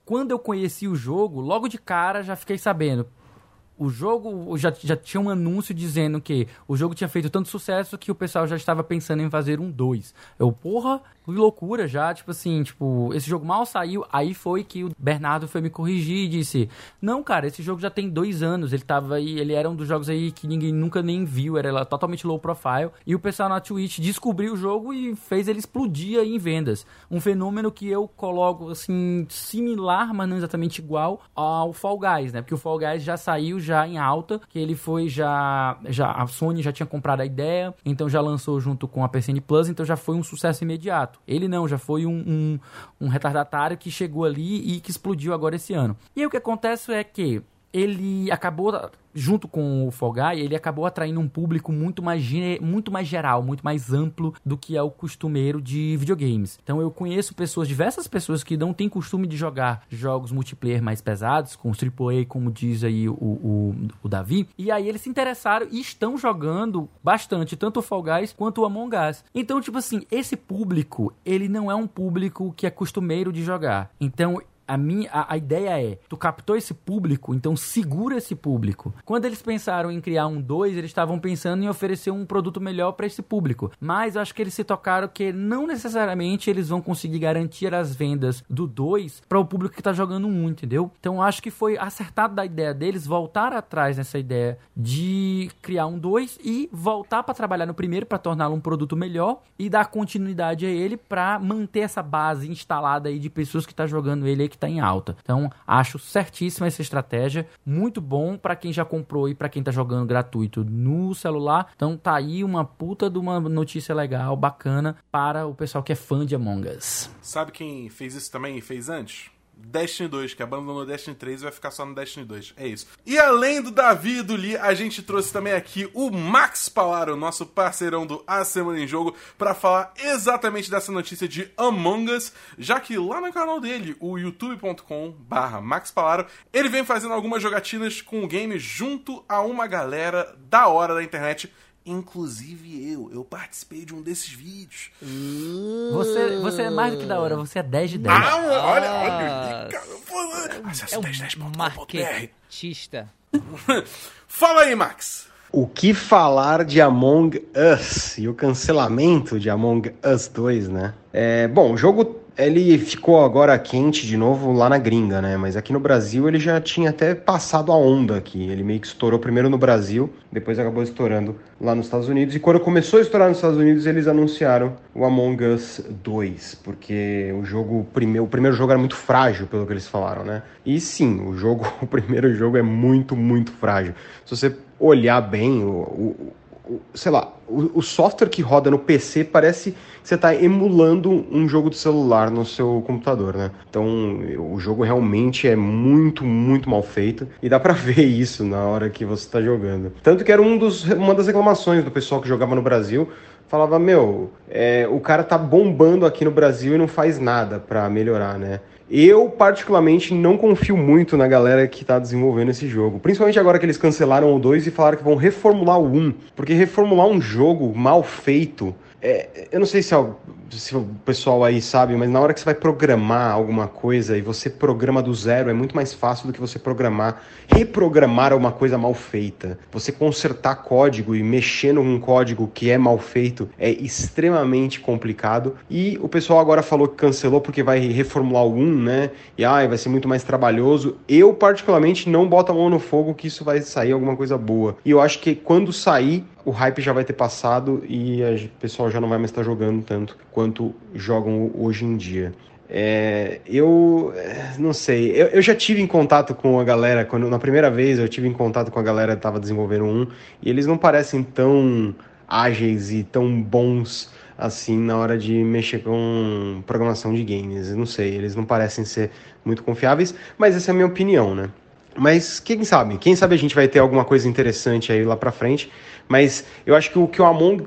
quando eu conheci o jogo, logo de cara já fiquei sabendo. O jogo já, já tinha um anúncio dizendo que o jogo tinha feito tanto sucesso que o pessoal já estava pensando em fazer um 2. Eu, porra, loucura já, tipo assim, tipo, esse jogo mal saiu, aí foi que o Bernardo foi me corrigir e disse: Não, cara, esse jogo já tem dois anos, ele tava aí, ele era um dos jogos aí que ninguém nunca nem viu, era totalmente low profile, e o pessoal na Twitch descobriu o jogo e fez ele explodir aí em vendas. Um fenômeno que eu coloco, assim, similar, mas não exatamente igual ao Fall Guys, né? Porque o Fall Guys já saiu já em alta, que ele foi já, já a Sony já tinha comprado a ideia, então já lançou junto com a PSN Plus, então já foi um sucesso imediato. Ele não, já foi um, um, um retardatário que chegou ali e que explodiu agora esse ano. E aí o que acontece é que ele acabou junto com o Fall Guy, ele acabou atraindo um público muito mais, muito mais geral, muito mais amplo do que é o costumeiro de videogames. Então eu conheço pessoas, diversas pessoas que não têm costume de jogar jogos multiplayer mais pesados, com os AAA, como diz aí o, o, o Davi, e aí eles se interessaram e estão jogando bastante, tanto o Fall Guys quanto o Among Us. Então, tipo assim, esse público, ele não é um público que é costumeiro de jogar. Então, a minha a, a ideia é, tu captou esse público, então segura esse público. Quando eles pensaram em criar um 2, eles estavam pensando em oferecer um produto melhor para esse público. Mas eu acho que eles se tocaram que não necessariamente eles vão conseguir garantir as vendas do 2 para o público que tá jogando um, entendeu? Então acho que foi acertado da ideia deles voltar atrás nessa ideia de criar um 2 e voltar para trabalhar no primeiro para torná-lo um produto melhor e dar continuidade a ele para manter essa base instalada aí de pessoas que tá jogando ele que tá em alta. Então, acho certíssima essa estratégia, muito bom para quem já comprou e para quem tá jogando gratuito no celular. Então, tá aí uma puta de uma notícia legal, bacana para o pessoal que é fã de Among Us. Sabe quem fez isso também e fez antes? Destiny 2, que abandonou Destiny 3 e vai ficar só no Destiny 2. É isso. E além do Davi e do Lee, a gente trouxe também aqui o Max Palaro, nosso parceirão do A Semana em Jogo, pra falar exatamente dessa notícia de Among Us, já que lá no canal dele, o youtube.com barra Max Palaro, ele vem fazendo algumas jogatinas com o game junto a uma galera da hora da internet, inclusive eu. Eu participei de um desses vídeos. Você, você é mais do que da hora, você é 10 de 10. Ah, olha, olha, cara. pô, Acesse É um 1010.com.br. marketista. Fala aí, Max. O que falar de Among Us e o cancelamento de Among Us 2, né? É, bom, o jogo ele ficou agora quente de novo lá na gringa, né? Mas aqui no Brasil ele já tinha até passado a onda aqui. Ele meio que estourou primeiro no Brasil, depois acabou estourando lá nos Estados Unidos. E quando começou a estourar nos Estados Unidos, eles anunciaram o Among Us 2, porque o jogo, o primeiro, jogo era muito frágil, pelo que eles falaram, né? E sim, o jogo, o primeiro jogo é muito, muito frágil. Se você olhar bem, o, o- sei lá, o, o software que roda no PC parece que você está emulando um jogo de celular no seu computador, né? Então o jogo realmente é muito, muito mal feito e dá pra ver isso na hora que você está jogando. Tanto que era um dos, uma das reclamações do pessoal que jogava no Brasil. Falava, meu, é, o cara tá bombando aqui no Brasil e não faz nada pra melhorar, né? Eu, particularmente, não confio muito na galera que tá desenvolvendo esse jogo. Principalmente agora que eles cancelaram o 2 e falaram que vão reformular o 1. Porque reformular um jogo mal feito. é, eu não sei se, al- se o pessoal aí sabe, mas na hora que você vai programar alguma coisa e você programa do zero, é muito mais fácil do que você programar, reprogramar uma coisa mal feita. Você consertar código e mexer num código que é mal feito é extremamente complicado. E o pessoal agora falou que cancelou porque vai reformular o 1, né? E ai, vai ser muito mais trabalhoso. Eu, particularmente, não boto a mão no fogo que isso vai sair alguma coisa boa. E eu acho que quando sair, o hype já vai ter passado e o pessoal já não vai mais estar jogando tanto quanto jogam hoje em dia. É, eu é, não sei, eu, eu já tive em contato com a galera, quando na primeira vez eu tive em contato com a galera que estava desenvolvendo um, e eles não parecem tão ágeis e tão bons assim na hora de mexer com programação de games. Não sei, eles não parecem ser muito confiáveis, mas essa é a minha opinião, né? Mas quem sabe? Quem sabe a gente vai ter alguma coisa interessante aí lá pra frente. Mas eu acho que o que o Among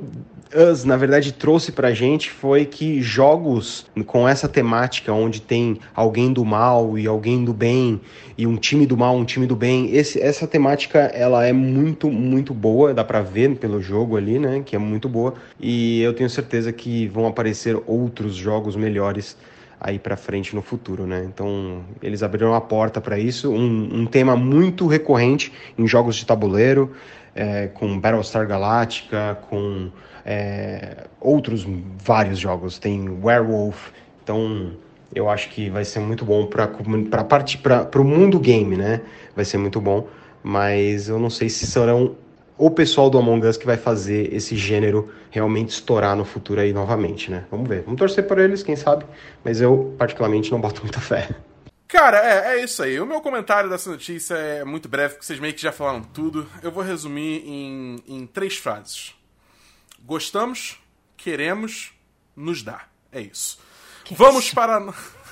Us, na verdade, trouxe pra gente foi que jogos com essa temática, onde tem alguém do mal e alguém do bem, e um time do mal, um time do bem, esse, essa temática ela é muito, muito boa, dá pra ver pelo jogo ali, né? Que é muito boa. E eu tenho certeza que vão aparecer outros jogos melhores aí pra frente no futuro, né? Então eles abriram a porta para isso, um, um tema muito recorrente em jogos de tabuleiro, é, com Battlestar Galactica, com é, outros vários jogos, tem Werewolf, então eu acho que vai ser muito bom para para parte para o mundo game, né? Vai ser muito bom, mas eu não sei se serão o pessoal do Among Us que vai fazer esse gênero realmente estourar no futuro aí novamente, né? Vamos ver. Vamos torcer por eles, quem sabe, mas eu particularmente não boto muita fé. Cara, é, é isso aí. O meu comentário dessa notícia é muito breve, porque vocês meio que já falaram tudo. Eu vou resumir em, em três frases. Gostamos, queremos, nos dá. É isso. Vamos para.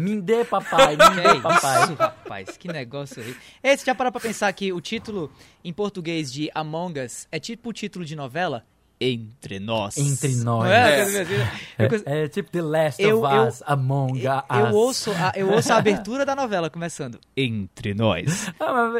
Me dê, papai, me dê, papai. isso, rapaz, que negócio aí. Esse já parou pra pensar que o título em português de Among Us é tipo o título de novela? Entre nós. Entre nós. É? É. Assim. É É, é tipo The Last Eu- of eu- Us, Among Eu, Us. eu ouço a, eu ouço a abertura da novela começando. Entre nós. Ah,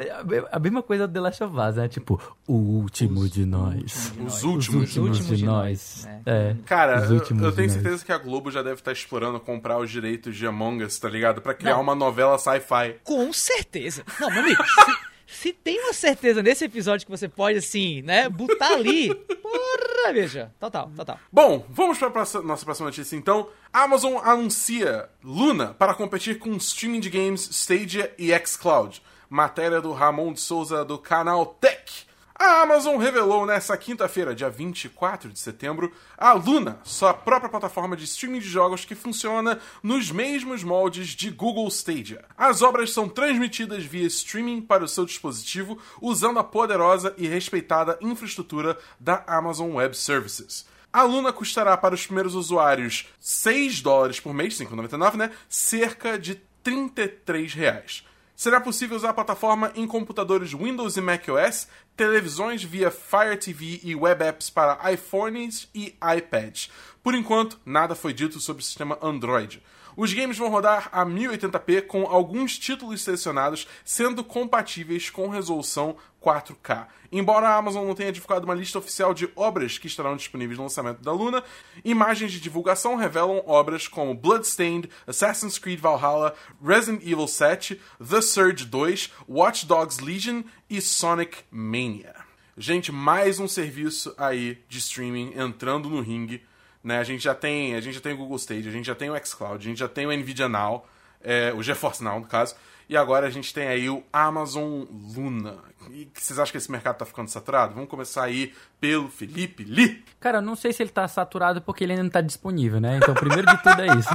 a- mesma coisa do The Last of Us, né? Tipo, o último de nós. Os Os últimos. últimos, últimos de, de nós. nós, É. Cara, Os eu, últimos eu tenho nós. certeza que a Globo já deve estar explorando comprar os direitos de Among Us, tá ligado? Pra criar Não. uma novela sci-fi. Com certeza. Não, meu amigo, se, tem uma certeza nesse episódio que você pode, assim, né, botar ali, porra, veja. Total, total. Bom, vamos para nossa próxima notícia então. A Amazon anuncia Luna para competir com streaming de games Stadia e xCloud. Matéria do Ramon de Souza do canal Tech. A Amazon revelou nesta quinta-feira, dia 24 de setembro, a Luna, sua própria plataforma de streaming de jogos que funciona nos mesmos moldes de Google Stadia. As obras são transmitidas via streaming para o seu dispositivo usando a poderosa e respeitada infraestrutura da Amazon Web Services. A Luna custará para os primeiros usuários 6 dólares por mês, 5,99, né? Cerca de 33 reais. Será possível usar a plataforma em computadores Windows e macOS, televisões via Fire TV e web apps para iPhones e iPads. Por enquanto, nada foi dito sobre o sistema Android. Os games vão rodar a 1080p com alguns títulos selecionados sendo compatíveis com resolução 4K. Embora a Amazon não tenha divulgado uma lista oficial de obras que estarão disponíveis no lançamento da Luna, imagens de divulgação revelam obras como Bloodstained, Assassin's Creed Valhalla, Resident Evil 7, The Surge 2, Watch Dogs Legion e Sonic Mania. Gente, mais um serviço aí de streaming entrando no ringue né? A gente já tem, a gente já tem o Google Stage, a gente já tem o xCloud, a gente já tem o Nvidia Now, é, o GeForce Now, no caso. E agora a gente tem aí o Amazon Luna. E vocês acham que esse mercado tá ficando saturado? Vamos começar aí pelo Felipe Lee. Cara, eu não sei se ele tá saturado porque ele ainda não tá disponível, né? Então, primeiro de tudo é isso.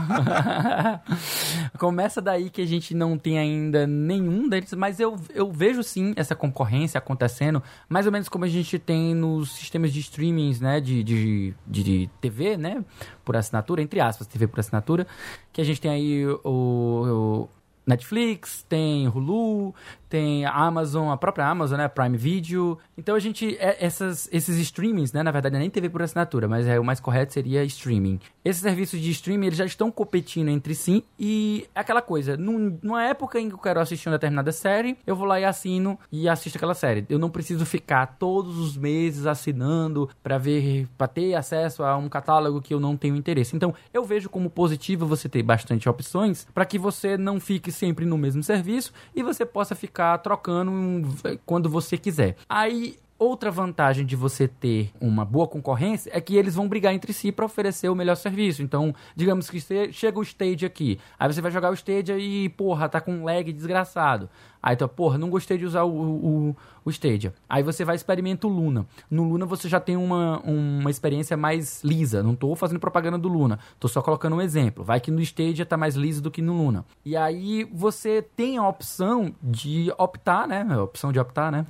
Começa daí que a gente não tem ainda nenhum deles, mas eu, eu vejo sim essa concorrência acontecendo, mais ou menos como a gente tem nos sistemas de streamings, né? De, de, de TV, né? Por assinatura, entre aspas, TV por assinatura, que a gente tem aí o, o Netflix, tem Hulu, tem a Amazon, a própria Amazon, né? Prime Video. Então a gente. É, essas, esses streamings, né? Na verdade, nem TV por assinatura, mas é, o mais correto seria streaming. Esses serviços de streaming eles já estão competindo entre si e é aquela coisa. Num, numa época em que eu quero assistir uma determinada série, eu vou lá e assino e assisto aquela série. Eu não preciso ficar todos os meses assinando para ver, para ter acesso a um catálogo que eu não tenho interesse. Então eu vejo como positivo você ter bastante opções para que você não fique sempre no mesmo serviço e você possa ficar trocando quando você quiser. Aí Outra vantagem de você ter uma boa concorrência é que eles vão brigar entre si para oferecer o melhor serviço. Então, digamos que chega o Stage aqui, aí você vai jogar o Stage e, porra, tá com um lag desgraçado. Aí tu, porra, não gostei de usar o, o, o Stadia. Aí você vai experimentar o Luna. No Luna você já tem uma, uma experiência mais lisa. Não tô fazendo propaganda do Luna. Tô só colocando um exemplo. Vai que no Stadia tá mais liso do que no Luna. E aí você tem a opção de optar, né? A opção de optar, né?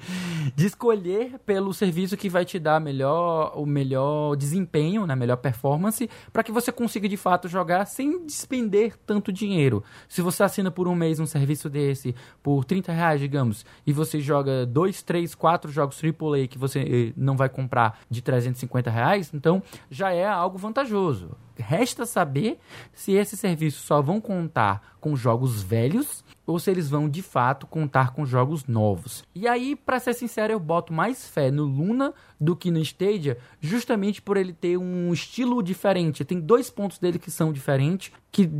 de escolher pelo serviço que vai te dar melhor, o melhor desempenho, né? Melhor performance, para que você consiga de fato jogar sem despender tanto dinheiro. Se você assina por um mês um serviço desse, por 30 reais, digamos, e você joga 2, 3, 4 jogos AAA que você eh, não vai comprar de 350 reais, então já é algo vantajoso. Resta saber se esses serviços só vão contar com jogos velhos ou se eles vão de fato contar com jogos novos. E aí, para ser sincero, eu boto mais fé no Luna do que no Stadia, justamente por ele ter um estilo diferente. Tem dois pontos dele que são diferentes, que,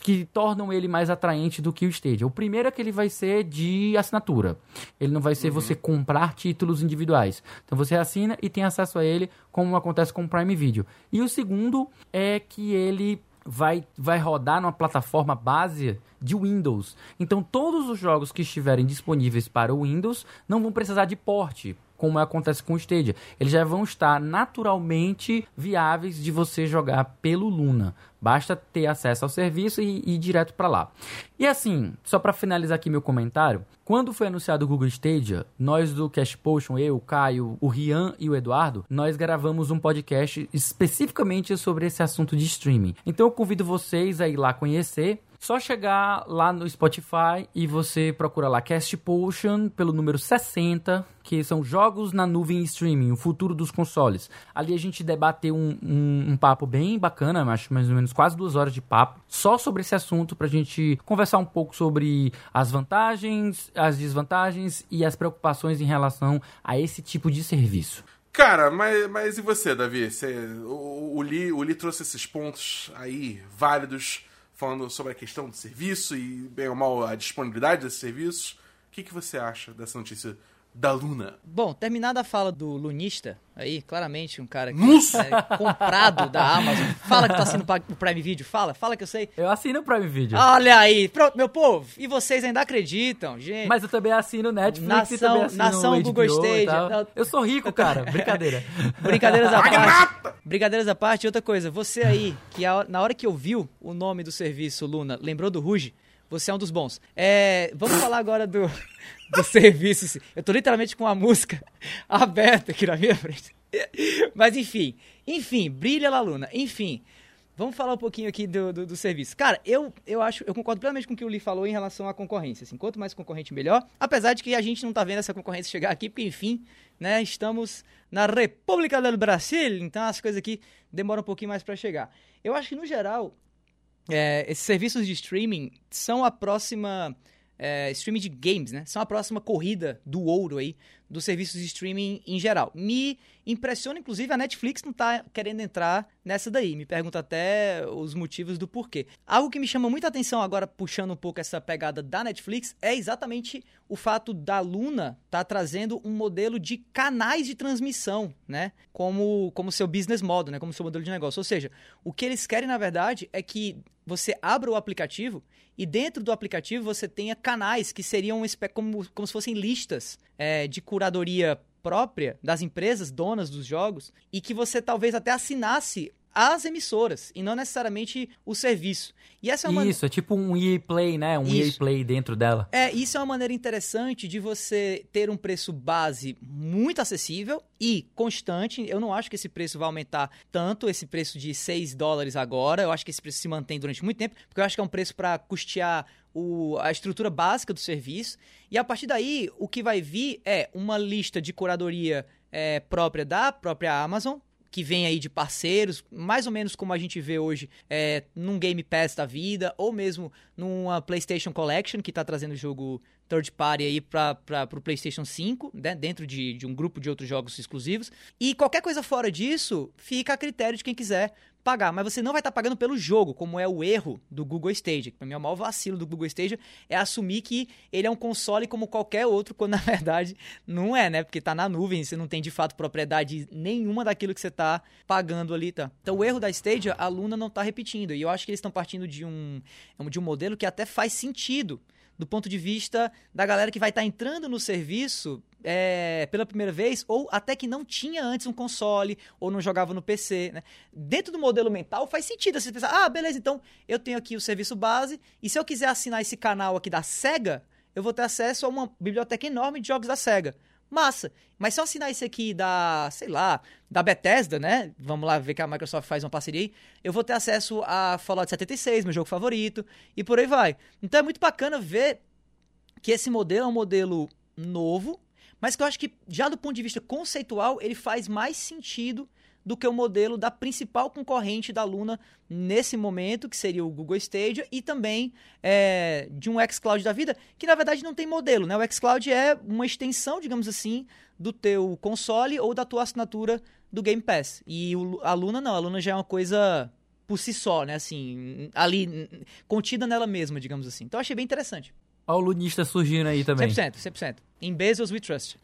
que tornam ele mais atraente do que o Stadia. O primeiro é que ele vai ser de assinatura. Ele não vai ser uhum. você comprar títulos individuais. Então você assina e tem acesso a ele, como acontece com o Prime Video. E o segundo é que ele vai, vai rodar numa plataforma base de Windows. Então, todos os jogos que estiverem disponíveis para o Windows não vão precisar de porte, como acontece com o Stadia. Eles já vão estar naturalmente viáveis de você jogar pelo Luna. Basta ter acesso ao serviço e, e ir direto para lá. E assim, só para finalizar aqui meu comentário, quando foi anunciado o Google Stadia, nós do Cash Potion, eu, o Caio, o Rian e o Eduardo, nós gravamos um podcast especificamente sobre esse assunto de streaming. Então eu convido vocês a ir lá conhecer só chegar lá no Spotify e você procura lá Cast Potion pelo número 60, que são jogos na nuvem streaming, o futuro dos consoles. Ali a gente debateu um, um, um papo bem bacana, acho mais ou menos quase duas horas de papo, só sobre esse assunto pra gente conversar um pouco sobre as vantagens, as desvantagens e as preocupações em relação a esse tipo de serviço. Cara, mas, mas e você, Davi? Você, o, o, Lee, o Lee trouxe esses pontos aí válidos falando sobre a questão do serviço e, bem ou mal, a disponibilidade desses serviços. O que, que você acha dessa notícia da Luna? Bom, terminada a fala do lunista, aí, claramente um cara que é comprado da Amazon. Fala que tá assinando o Prime Video, fala, fala que eu sei. Eu assino o Prime Video. Olha aí, pronto, meu povo, e vocês ainda acreditam, gente. Mas eu também assino Netflix nação, e também assino Nação Google Stadia. Eu sou rico, cara, brincadeira. Brincadeiras à parte. Brincadeiras à parte, outra coisa, você aí, que na hora que ouviu o nome do serviço Luna, lembrou do Ruge? Você é um dos bons. É, vamos falar agora do, do serviço. Eu tô literalmente com a música aberta aqui na minha frente. Mas enfim, enfim, brilha la luna. Enfim, vamos falar um pouquinho aqui do, do, do, serviço. Cara, eu, eu acho, eu concordo plenamente com o que o Lee falou em relação à concorrência. Assim, quanto mais concorrente, melhor. Apesar de que a gente não tá vendo essa concorrência chegar aqui, porque enfim, né, estamos na República do Brasil, então as coisas aqui demoram um pouquinho mais para chegar. Eu acho que no geral, é, esses serviços de streaming são a próxima é, streaming de games, né? São a próxima corrida do ouro aí dos serviços de streaming em geral. Me impressiona, inclusive, a Netflix não tá querendo entrar nessa daí. Me pergunta até os motivos do porquê. Algo que me chama muita atenção agora, puxando um pouco essa pegada da Netflix, é exatamente o fato da Luna tá trazendo um modelo de canais de transmissão, né? Como, como seu business model, né? Como seu modelo de negócio. Ou seja, o que eles querem, na verdade, é que você abra o aplicativo e dentro do aplicativo você tenha canais que seriam como, como se fossem listas é, de curadoria própria das empresas donas dos jogos e que você talvez até assinasse as emissoras e não necessariamente o serviço. E essa é uma Isso, é tipo um EA Play, né? Um isso. EA Play dentro dela. É, isso é uma maneira interessante de você ter um preço base muito acessível e constante. Eu não acho que esse preço vai aumentar tanto, esse preço de 6 dólares agora. Eu acho que esse preço se mantém durante muito tempo, porque eu acho que é um preço para custear o, a estrutura básica do serviço. E a partir daí, o que vai vir é uma lista de curadoria é, própria da própria Amazon, que vem aí de parceiros, mais ou menos como a gente vê hoje é, num Game Pass da vida, ou mesmo numa PlayStation Collection, que está trazendo o jogo third party aí para o PlayStation 5, né, dentro de, de um grupo de outros jogos exclusivos. E qualquer coisa fora disso fica a critério de quem quiser pagar, mas você não vai estar tá pagando pelo jogo, como é o erro do Google Stadia. Para mim, o maior vacilo do Google Stadia é assumir que ele é um console como qualquer outro, quando na verdade não é, né? Porque está na nuvem, você não tem de fato propriedade nenhuma daquilo que você está pagando ali, tá? Então, o erro da Stadia, a Luna não está repetindo. E eu acho que eles estão partindo de um, de um modelo que até faz sentido do ponto de vista da galera que vai estar tá entrando no serviço é, pela primeira vez, ou até que não tinha antes um console, ou não jogava no PC. Né? Dentro do modelo mental faz sentido você pensar, ah, beleza, então eu tenho aqui o serviço base, e se eu quiser assinar esse canal aqui da SEGA, eu vou ter acesso a uma biblioteca enorme de jogos da SEGA. Massa. Mas se eu assinar esse aqui da, sei lá, da Bethesda, né? Vamos lá ver que a Microsoft faz uma parceria aí. Eu vou ter acesso a Fallout 76, meu jogo favorito, e por aí vai. Então é muito bacana ver que esse modelo é um modelo novo, mas que eu acho que já do ponto de vista conceitual ele faz mais sentido do que o modelo da principal concorrente da Luna nesse momento, que seria o Google Stadia, e também é, de um xCloud da vida, que na verdade não tem modelo, né? O xCloud é uma extensão, digamos assim, do teu console ou da tua assinatura do Game Pass. E o, a Luna não, a Luna já é uma coisa por si só, né? Assim, ali, contida nela mesma, digamos assim. Então eu achei bem interessante. Olha o lunista surgindo aí também. 100%, 100%. Em Bezos we trust.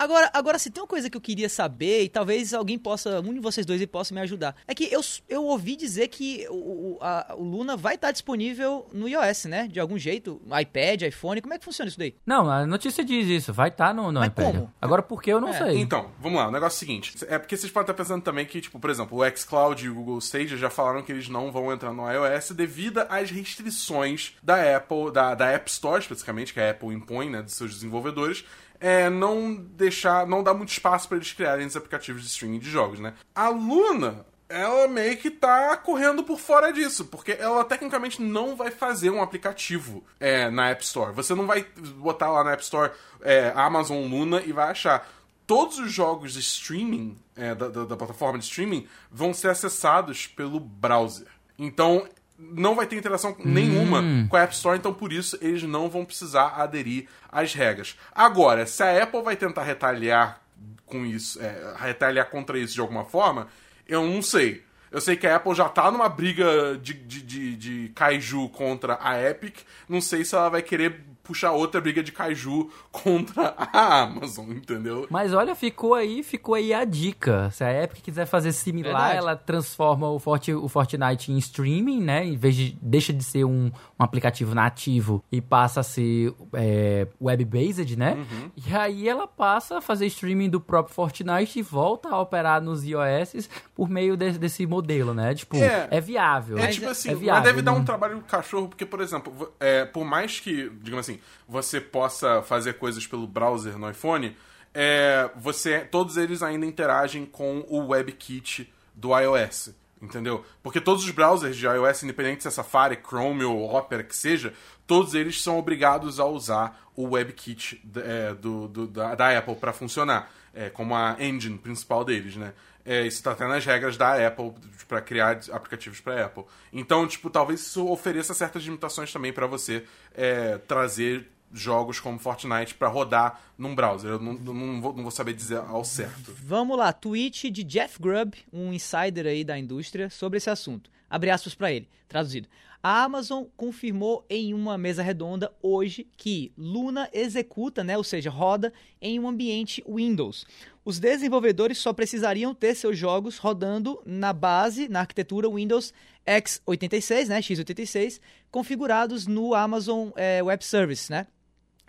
Agora, agora, se tem uma coisa que eu queria saber, e talvez alguém possa, um de vocês dois possa me ajudar, é que eu, eu ouvi dizer que o, a, o Luna vai estar disponível no iOS, né? De algum jeito, iPad, iPhone, como é que funciona isso daí? Não, a notícia diz isso, vai estar no, no iPad. Como? Agora, por que eu não é. sei? Então, vamos lá, o negócio é o seguinte, é porque vocês podem estar pensando também que, tipo, por exemplo, o xCloud e o Google Stadia já falaram que eles não vão entrar no iOS devido às restrições da Apple, da, da App Store, especificamente, que a Apple impõe, né, dos seus desenvolvedores, é não deixar, não dar muito espaço para eles criarem esses aplicativos de streaming de jogos, né? A Luna, ela meio que tá correndo por fora disso, porque ela tecnicamente não vai fazer um aplicativo é, na App Store. Você não vai botar lá na App Store é, Amazon Luna e vai achar. Todos os jogos de streaming, é, da, da, da plataforma de streaming, vão ser acessados pelo browser. Então, não vai ter interação nenhuma hum. com a App Store, então por isso eles não vão precisar aderir às regras. Agora, se a Apple vai tentar retaliar com isso, é, retaliar contra isso de alguma forma, eu não sei. Eu sei que a Apple já tá numa briga de, de, de, de kaiju contra a Epic. Não sei se ela vai querer puxar outra briga de kaiju contra a Amazon, entendeu? Mas olha, ficou aí, ficou aí a dica. Se a Epic quiser fazer similar, Verdade. ela transforma o, Forti, o Fortnite em streaming, né? Em vez de deixa de ser um, um aplicativo nativo e passa a ser é, web-based, né? Uhum. E aí ela passa a fazer streaming do próprio Fortnite e volta a operar nos iOS por meio desse, desse modelo, né? Tipo, é, é viável. É tipo assim, é viável, mas deve dar um trabalho do cachorro, porque, por exemplo, é, por mais que, digamos assim, você possa fazer coisas pelo browser no iPhone, é, você, todos eles ainda interagem com o WebKit do iOS. Entendeu? Porque todos os browsers de iOS, independente se é Safari, Chrome ou Opera que seja, todos eles são obrigados a usar o WebKit é, do, do, da, da, Apple para funcionar, é, como a engine principal deles, né? É, isso está até nas regras da Apple para criar aplicativos para Apple. Então, tipo, talvez isso ofereça certas limitações também para você é, trazer jogos como Fortnite pra rodar num browser. Eu não, não, vou, não vou saber dizer ao certo. Vamos lá, tweet de Jeff Grubb, um insider aí da indústria, sobre esse assunto. Abre aspas para ele, traduzido. A Amazon confirmou em uma mesa redonda hoje que Luna executa, né, ou seja, roda em um ambiente Windows. Os desenvolvedores só precisariam ter seus jogos rodando na base, na arquitetura Windows x86, né, x86, configurados no Amazon é, Web Service, né?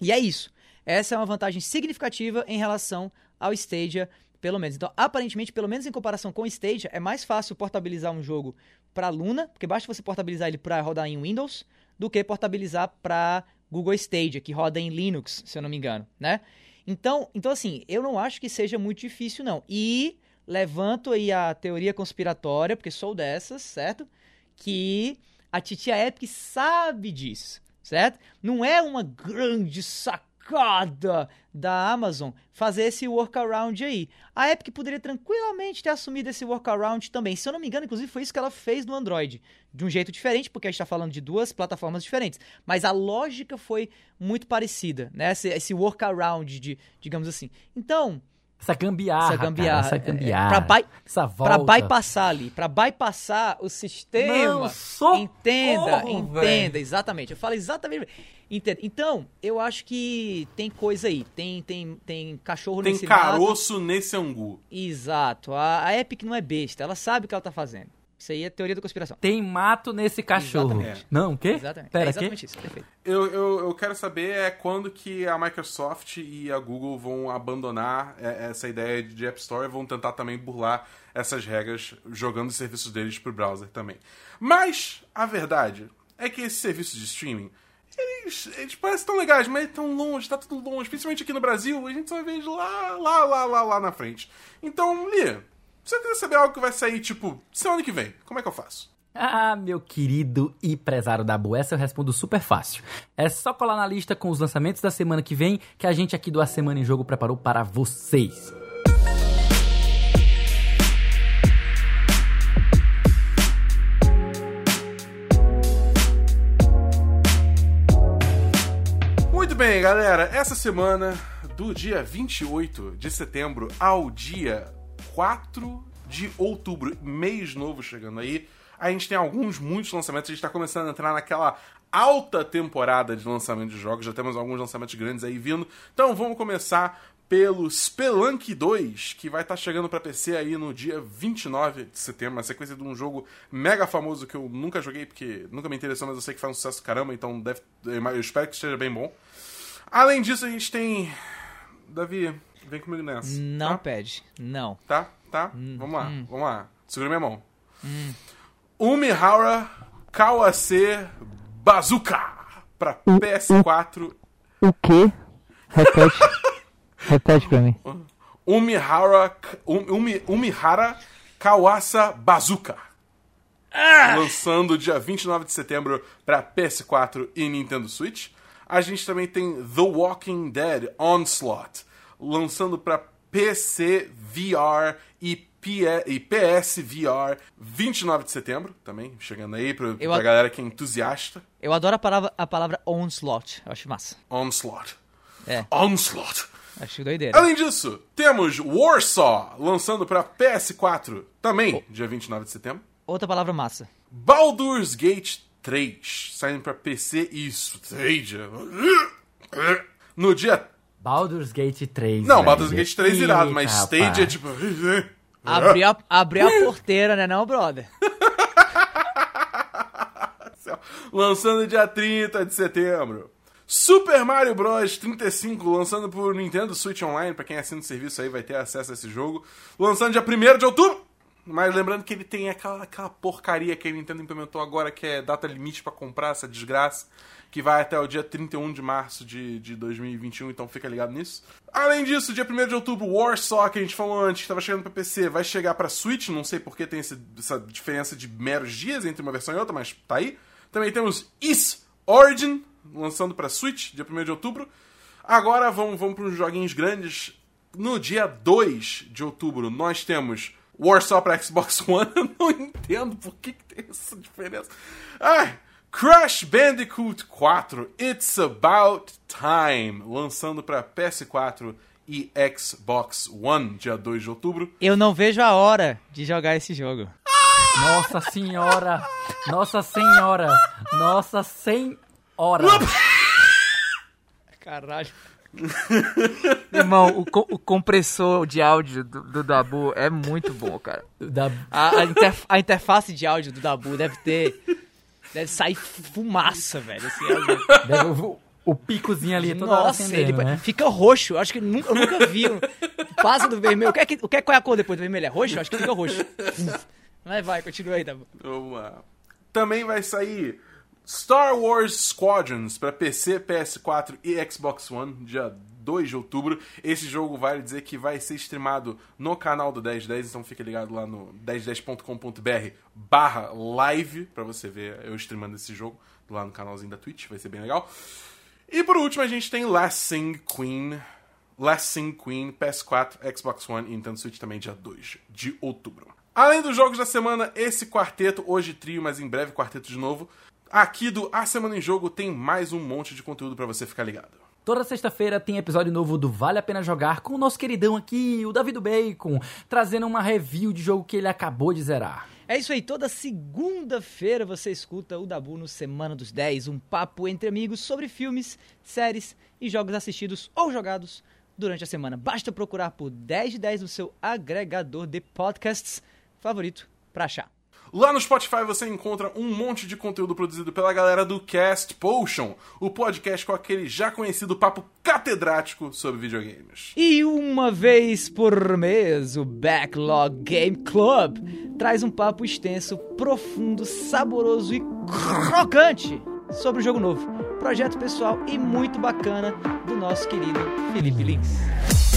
E é isso. Essa é uma vantagem significativa em relação ao Stadia, pelo menos. Então, aparentemente, pelo menos em comparação com o Stadia, é mais fácil portabilizar um jogo para Luna, porque basta você portabilizar ele para rodar em Windows, do que portabilizar para Google Stadia, que roda em Linux, se eu não me engano, né? Então, então assim, eu não acho que seja muito difícil não. E levanto aí a teoria conspiratória, porque sou dessas, certo? Que a titia Epic sabe disso, certo? Não é uma grande sacada sacada da Amazon fazer esse workaround aí. A Epic poderia tranquilamente ter assumido esse workaround também. Se eu não me engano, inclusive, foi isso que ela fez no Android. De um jeito diferente, porque a gente está falando de duas plataformas diferentes. Mas a lógica foi muito parecida, né? Esse, esse workaround, de, digamos assim. Então, essa gambiarra. Essa gambiarra. Cara, essa gambiarra. É, pra, by, essa volta. pra bypassar ali. Pra bypassar o sistema. Não, socorro, entenda, entenda. velho. Exatamente. Eu falo exatamente. Entenda. Então, eu acho que tem coisa aí. Tem, tem, tem cachorro Tem nesse mato. caroço nesse angu. Exato. A, a Epic não é besta. Ela sabe o que ela tá fazendo. Isso aí é teoria da conspiração. Tem mato nesse cachorro. Exatamente. Não, o quê? Exatamente. Pera, é quê? exatamente isso. Perfeito. Eu, eu, eu quero saber é quando que a Microsoft e a Google vão abandonar é, essa ideia de App Store e vão tentar também burlar essas regras jogando os serviços deles pro browser também. Mas a verdade é que esses serviços de streaming eles, eles parecem tão legais, mas tão longe, tá tudo longe. Principalmente aqui no Brasil, a gente só vê eles lá, lá, lá, lá, lá na frente. Então, Lia, se eu quiser saber algo que vai sair, tipo, semana que vem, como é que eu faço? Ah, meu querido e prezado da Boa, essa eu respondo super fácil. É só colar na lista com os lançamentos da semana que vem que a gente aqui do A Semana em Jogo preparou para vocês. Muito bem, galera. Essa semana, do dia 28 de setembro ao dia 4 de outubro, mês novo chegando aí, a gente tem alguns, muitos lançamentos. A gente tá começando a entrar naquela alta temporada de lançamento de jogos. Já temos alguns lançamentos grandes aí vindo. Então vamos começar pelo Spelunk 2, que vai estar chegando para PC aí no dia 29 de setembro, uma sequência de um jogo mega famoso que eu nunca joguei porque nunca me interessou, mas eu sei que faz um sucesso caramba, então deve, eu espero que esteja bem bom. Além disso, a gente tem. Davi, vem comigo nessa. Não tá? pede. Não. Tá? Tá? vamos lá, vamos lá. Segura minha mão. Umihara Kawase Bazooka pra PS4. O quê? Repete. Repete pra mim. Umihara, Um- Umi- Umihara Kawasa Bazooka. Lançando dia 29 de setembro para PS4 e Nintendo Switch. A gente também tem The Walking Dead Onslaught, lançando para PC, VR e, e PS VR 29 de setembro, também chegando aí pra, pra ad- galera que é entusiasta. Eu adoro a palavra, a palavra onslaught. Eu acho massa. Onslaught. É, Onslaught. acho doideira. Além disso, temos Warsaw lançando para PS4 também, dia 29 de setembro. Outra palavra massa. Baldur's Gate 3 saindo para PC e Stadia no dia. Baldur's Gate 3. Não, velho. Baldur's Gate 3 irado, mas Eita, Stadia é rapaz. tipo. Abrir a, abrir a porteira, né não, brother? lançando dia 30 de setembro. Super Mario Bros 35 lançando por Nintendo Switch Online, pra quem assina o serviço aí vai ter acesso a esse jogo. Lançando dia 1 de outubro. Mas lembrando que ele tem aquela, aquela porcaria que a Nintendo implementou agora, que é data limite pra comprar essa desgraça, que vai até o dia 31 de março de, de 2021, então fica ligado nisso. Além disso, dia 1 de outubro, Warsaw, que a gente falou antes, estava chegando pra PC, vai chegar pra Switch, não sei porque tem esse- essa diferença de meros dias entre uma versão e outra, mas tá aí. Também temos Is Origin, lançando pra Switch, dia 1 de outubro. Agora vamos, vamos para uns joguinhos grandes. No dia 2 de outubro, nós temos Warsaw pra Xbox One. Eu não entendo por que, que tem essa diferença. Ai, Crash Bandicoot 4 It's About Time, lançando para PS4 e Xbox One, dia 2 de outubro. Eu não vejo a hora de jogar esse jogo. Nossa senhora! Nossa senhora! Nossa senhora! Caralho. Irmão, o, co- o compressor de áudio do, do Dabu é muito bom, cara. Da- A, a interf- a interface de áudio do Dabu deve ter. Deve sair fumaça, velho. Assim, é- deve- o, o picozinho ali toda hora Nossa, ele né? fica roxo. Eu Acho que nu- eu nunca vi. Passa do vermelho. O que, é que, o que é qual é a cor depois do vermelho? É roxo? Eu Acho que fica roxo. Mas vai, continua aí, Dabu. Vamos lá. Também vai sair Star Wars Squadrons para PC, PS4 e Xbox One, dia 2 de outubro. Esse jogo vale dizer que vai ser streamado no canal do 1010, então fica ligado lá no 1010.com.br barra live para você ver eu streamando esse jogo lá no canalzinho da Twitch, vai ser bem legal. E por último a gente tem Last Sing Queen, Last Sing Queen, PS4, Xbox One e Nintendo Switch também dia 2 de outubro. Além dos jogos da semana, esse quarteto, hoje trio, mas em breve quarteto de novo, aqui do A Semana em Jogo tem mais um monte de conteúdo pra você ficar ligado. Toda sexta-feira tem episódio novo do Vale a Pena Jogar com o nosso queridão aqui, o David Bacon, trazendo uma review de jogo que ele acabou de zerar. É isso aí, toda segunda-feira você escuta o Dabu no Semana dos 10, um papo entre amigos sobre filmes, séries e jogos assistidos ou jogados durante a semana. Basta procurar por 10 de 10 no seu agregador de podcasts favorito pra achar. Lá no Spotify você encontra um monte de conteúdo produzido pela galera do Cast Potion, o podcast com aquele já conhecido papo catedrático sobre videogames. E uma vez por mês, o Backlog Game Club traz um papo extenso, profundo, saboroso e crocante sobre o jogo novo, projeto pessoal e muito bacana do nosso querido Felipe Lins.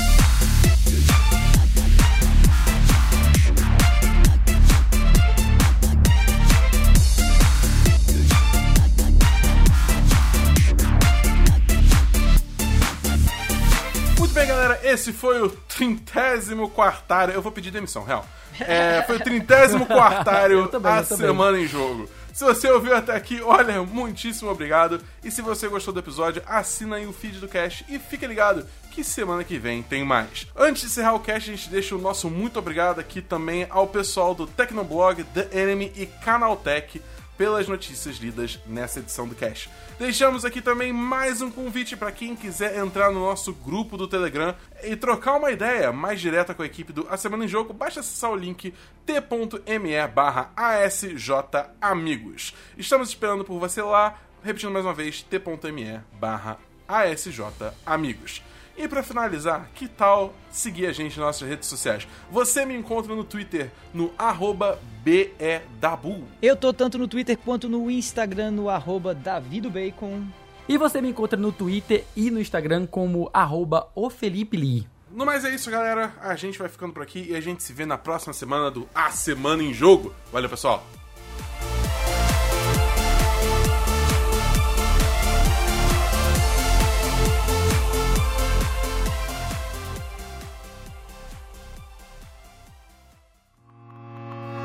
Esse foi o trintésimo quartário. Eu vou pedir demissão, real. É, foi o trintésimo quartário Eu também, a eu também. semana em jogo. Se você ouviu até aqui, olha, muitíssimo obrigado. E se você gostou do episódio, assina aí o feed do Cash e fique ligado que semana que vem tem mais. Antes de encerrar o Cash, a gente deixa o nosso muito obrigado aqui também ao pessoal do Tecnoblog, The Enemy e Canaltech pelas notícias lidas nessa edição do Cash. Deixamos aqui também mais um convite para quem quiser entrar no nosso grupo do Telegram e trocar uma ideia mais direta com a equipe do A Semana em Jogo, basta acessar o link t.me barra asjamigos. Estamos esperando por você lá, repetindo mais uma vez, t.me barra asjamigos. E pra finalizar, que tal seguir a gente nas nossas redes sociais? Você me encontra no Twitter no arroba BEDabu. Eu tô tanto no Twitter quanto no Instagram, no arroba davidobacon. E você me encontra no Twitter e no Instagram como arroba o Felipe Lee. No mais é isso, galera. A gente vai ficando por aqui e a gente se vê na próxima semana do A Semana em Jogo. Valeu, pessoal!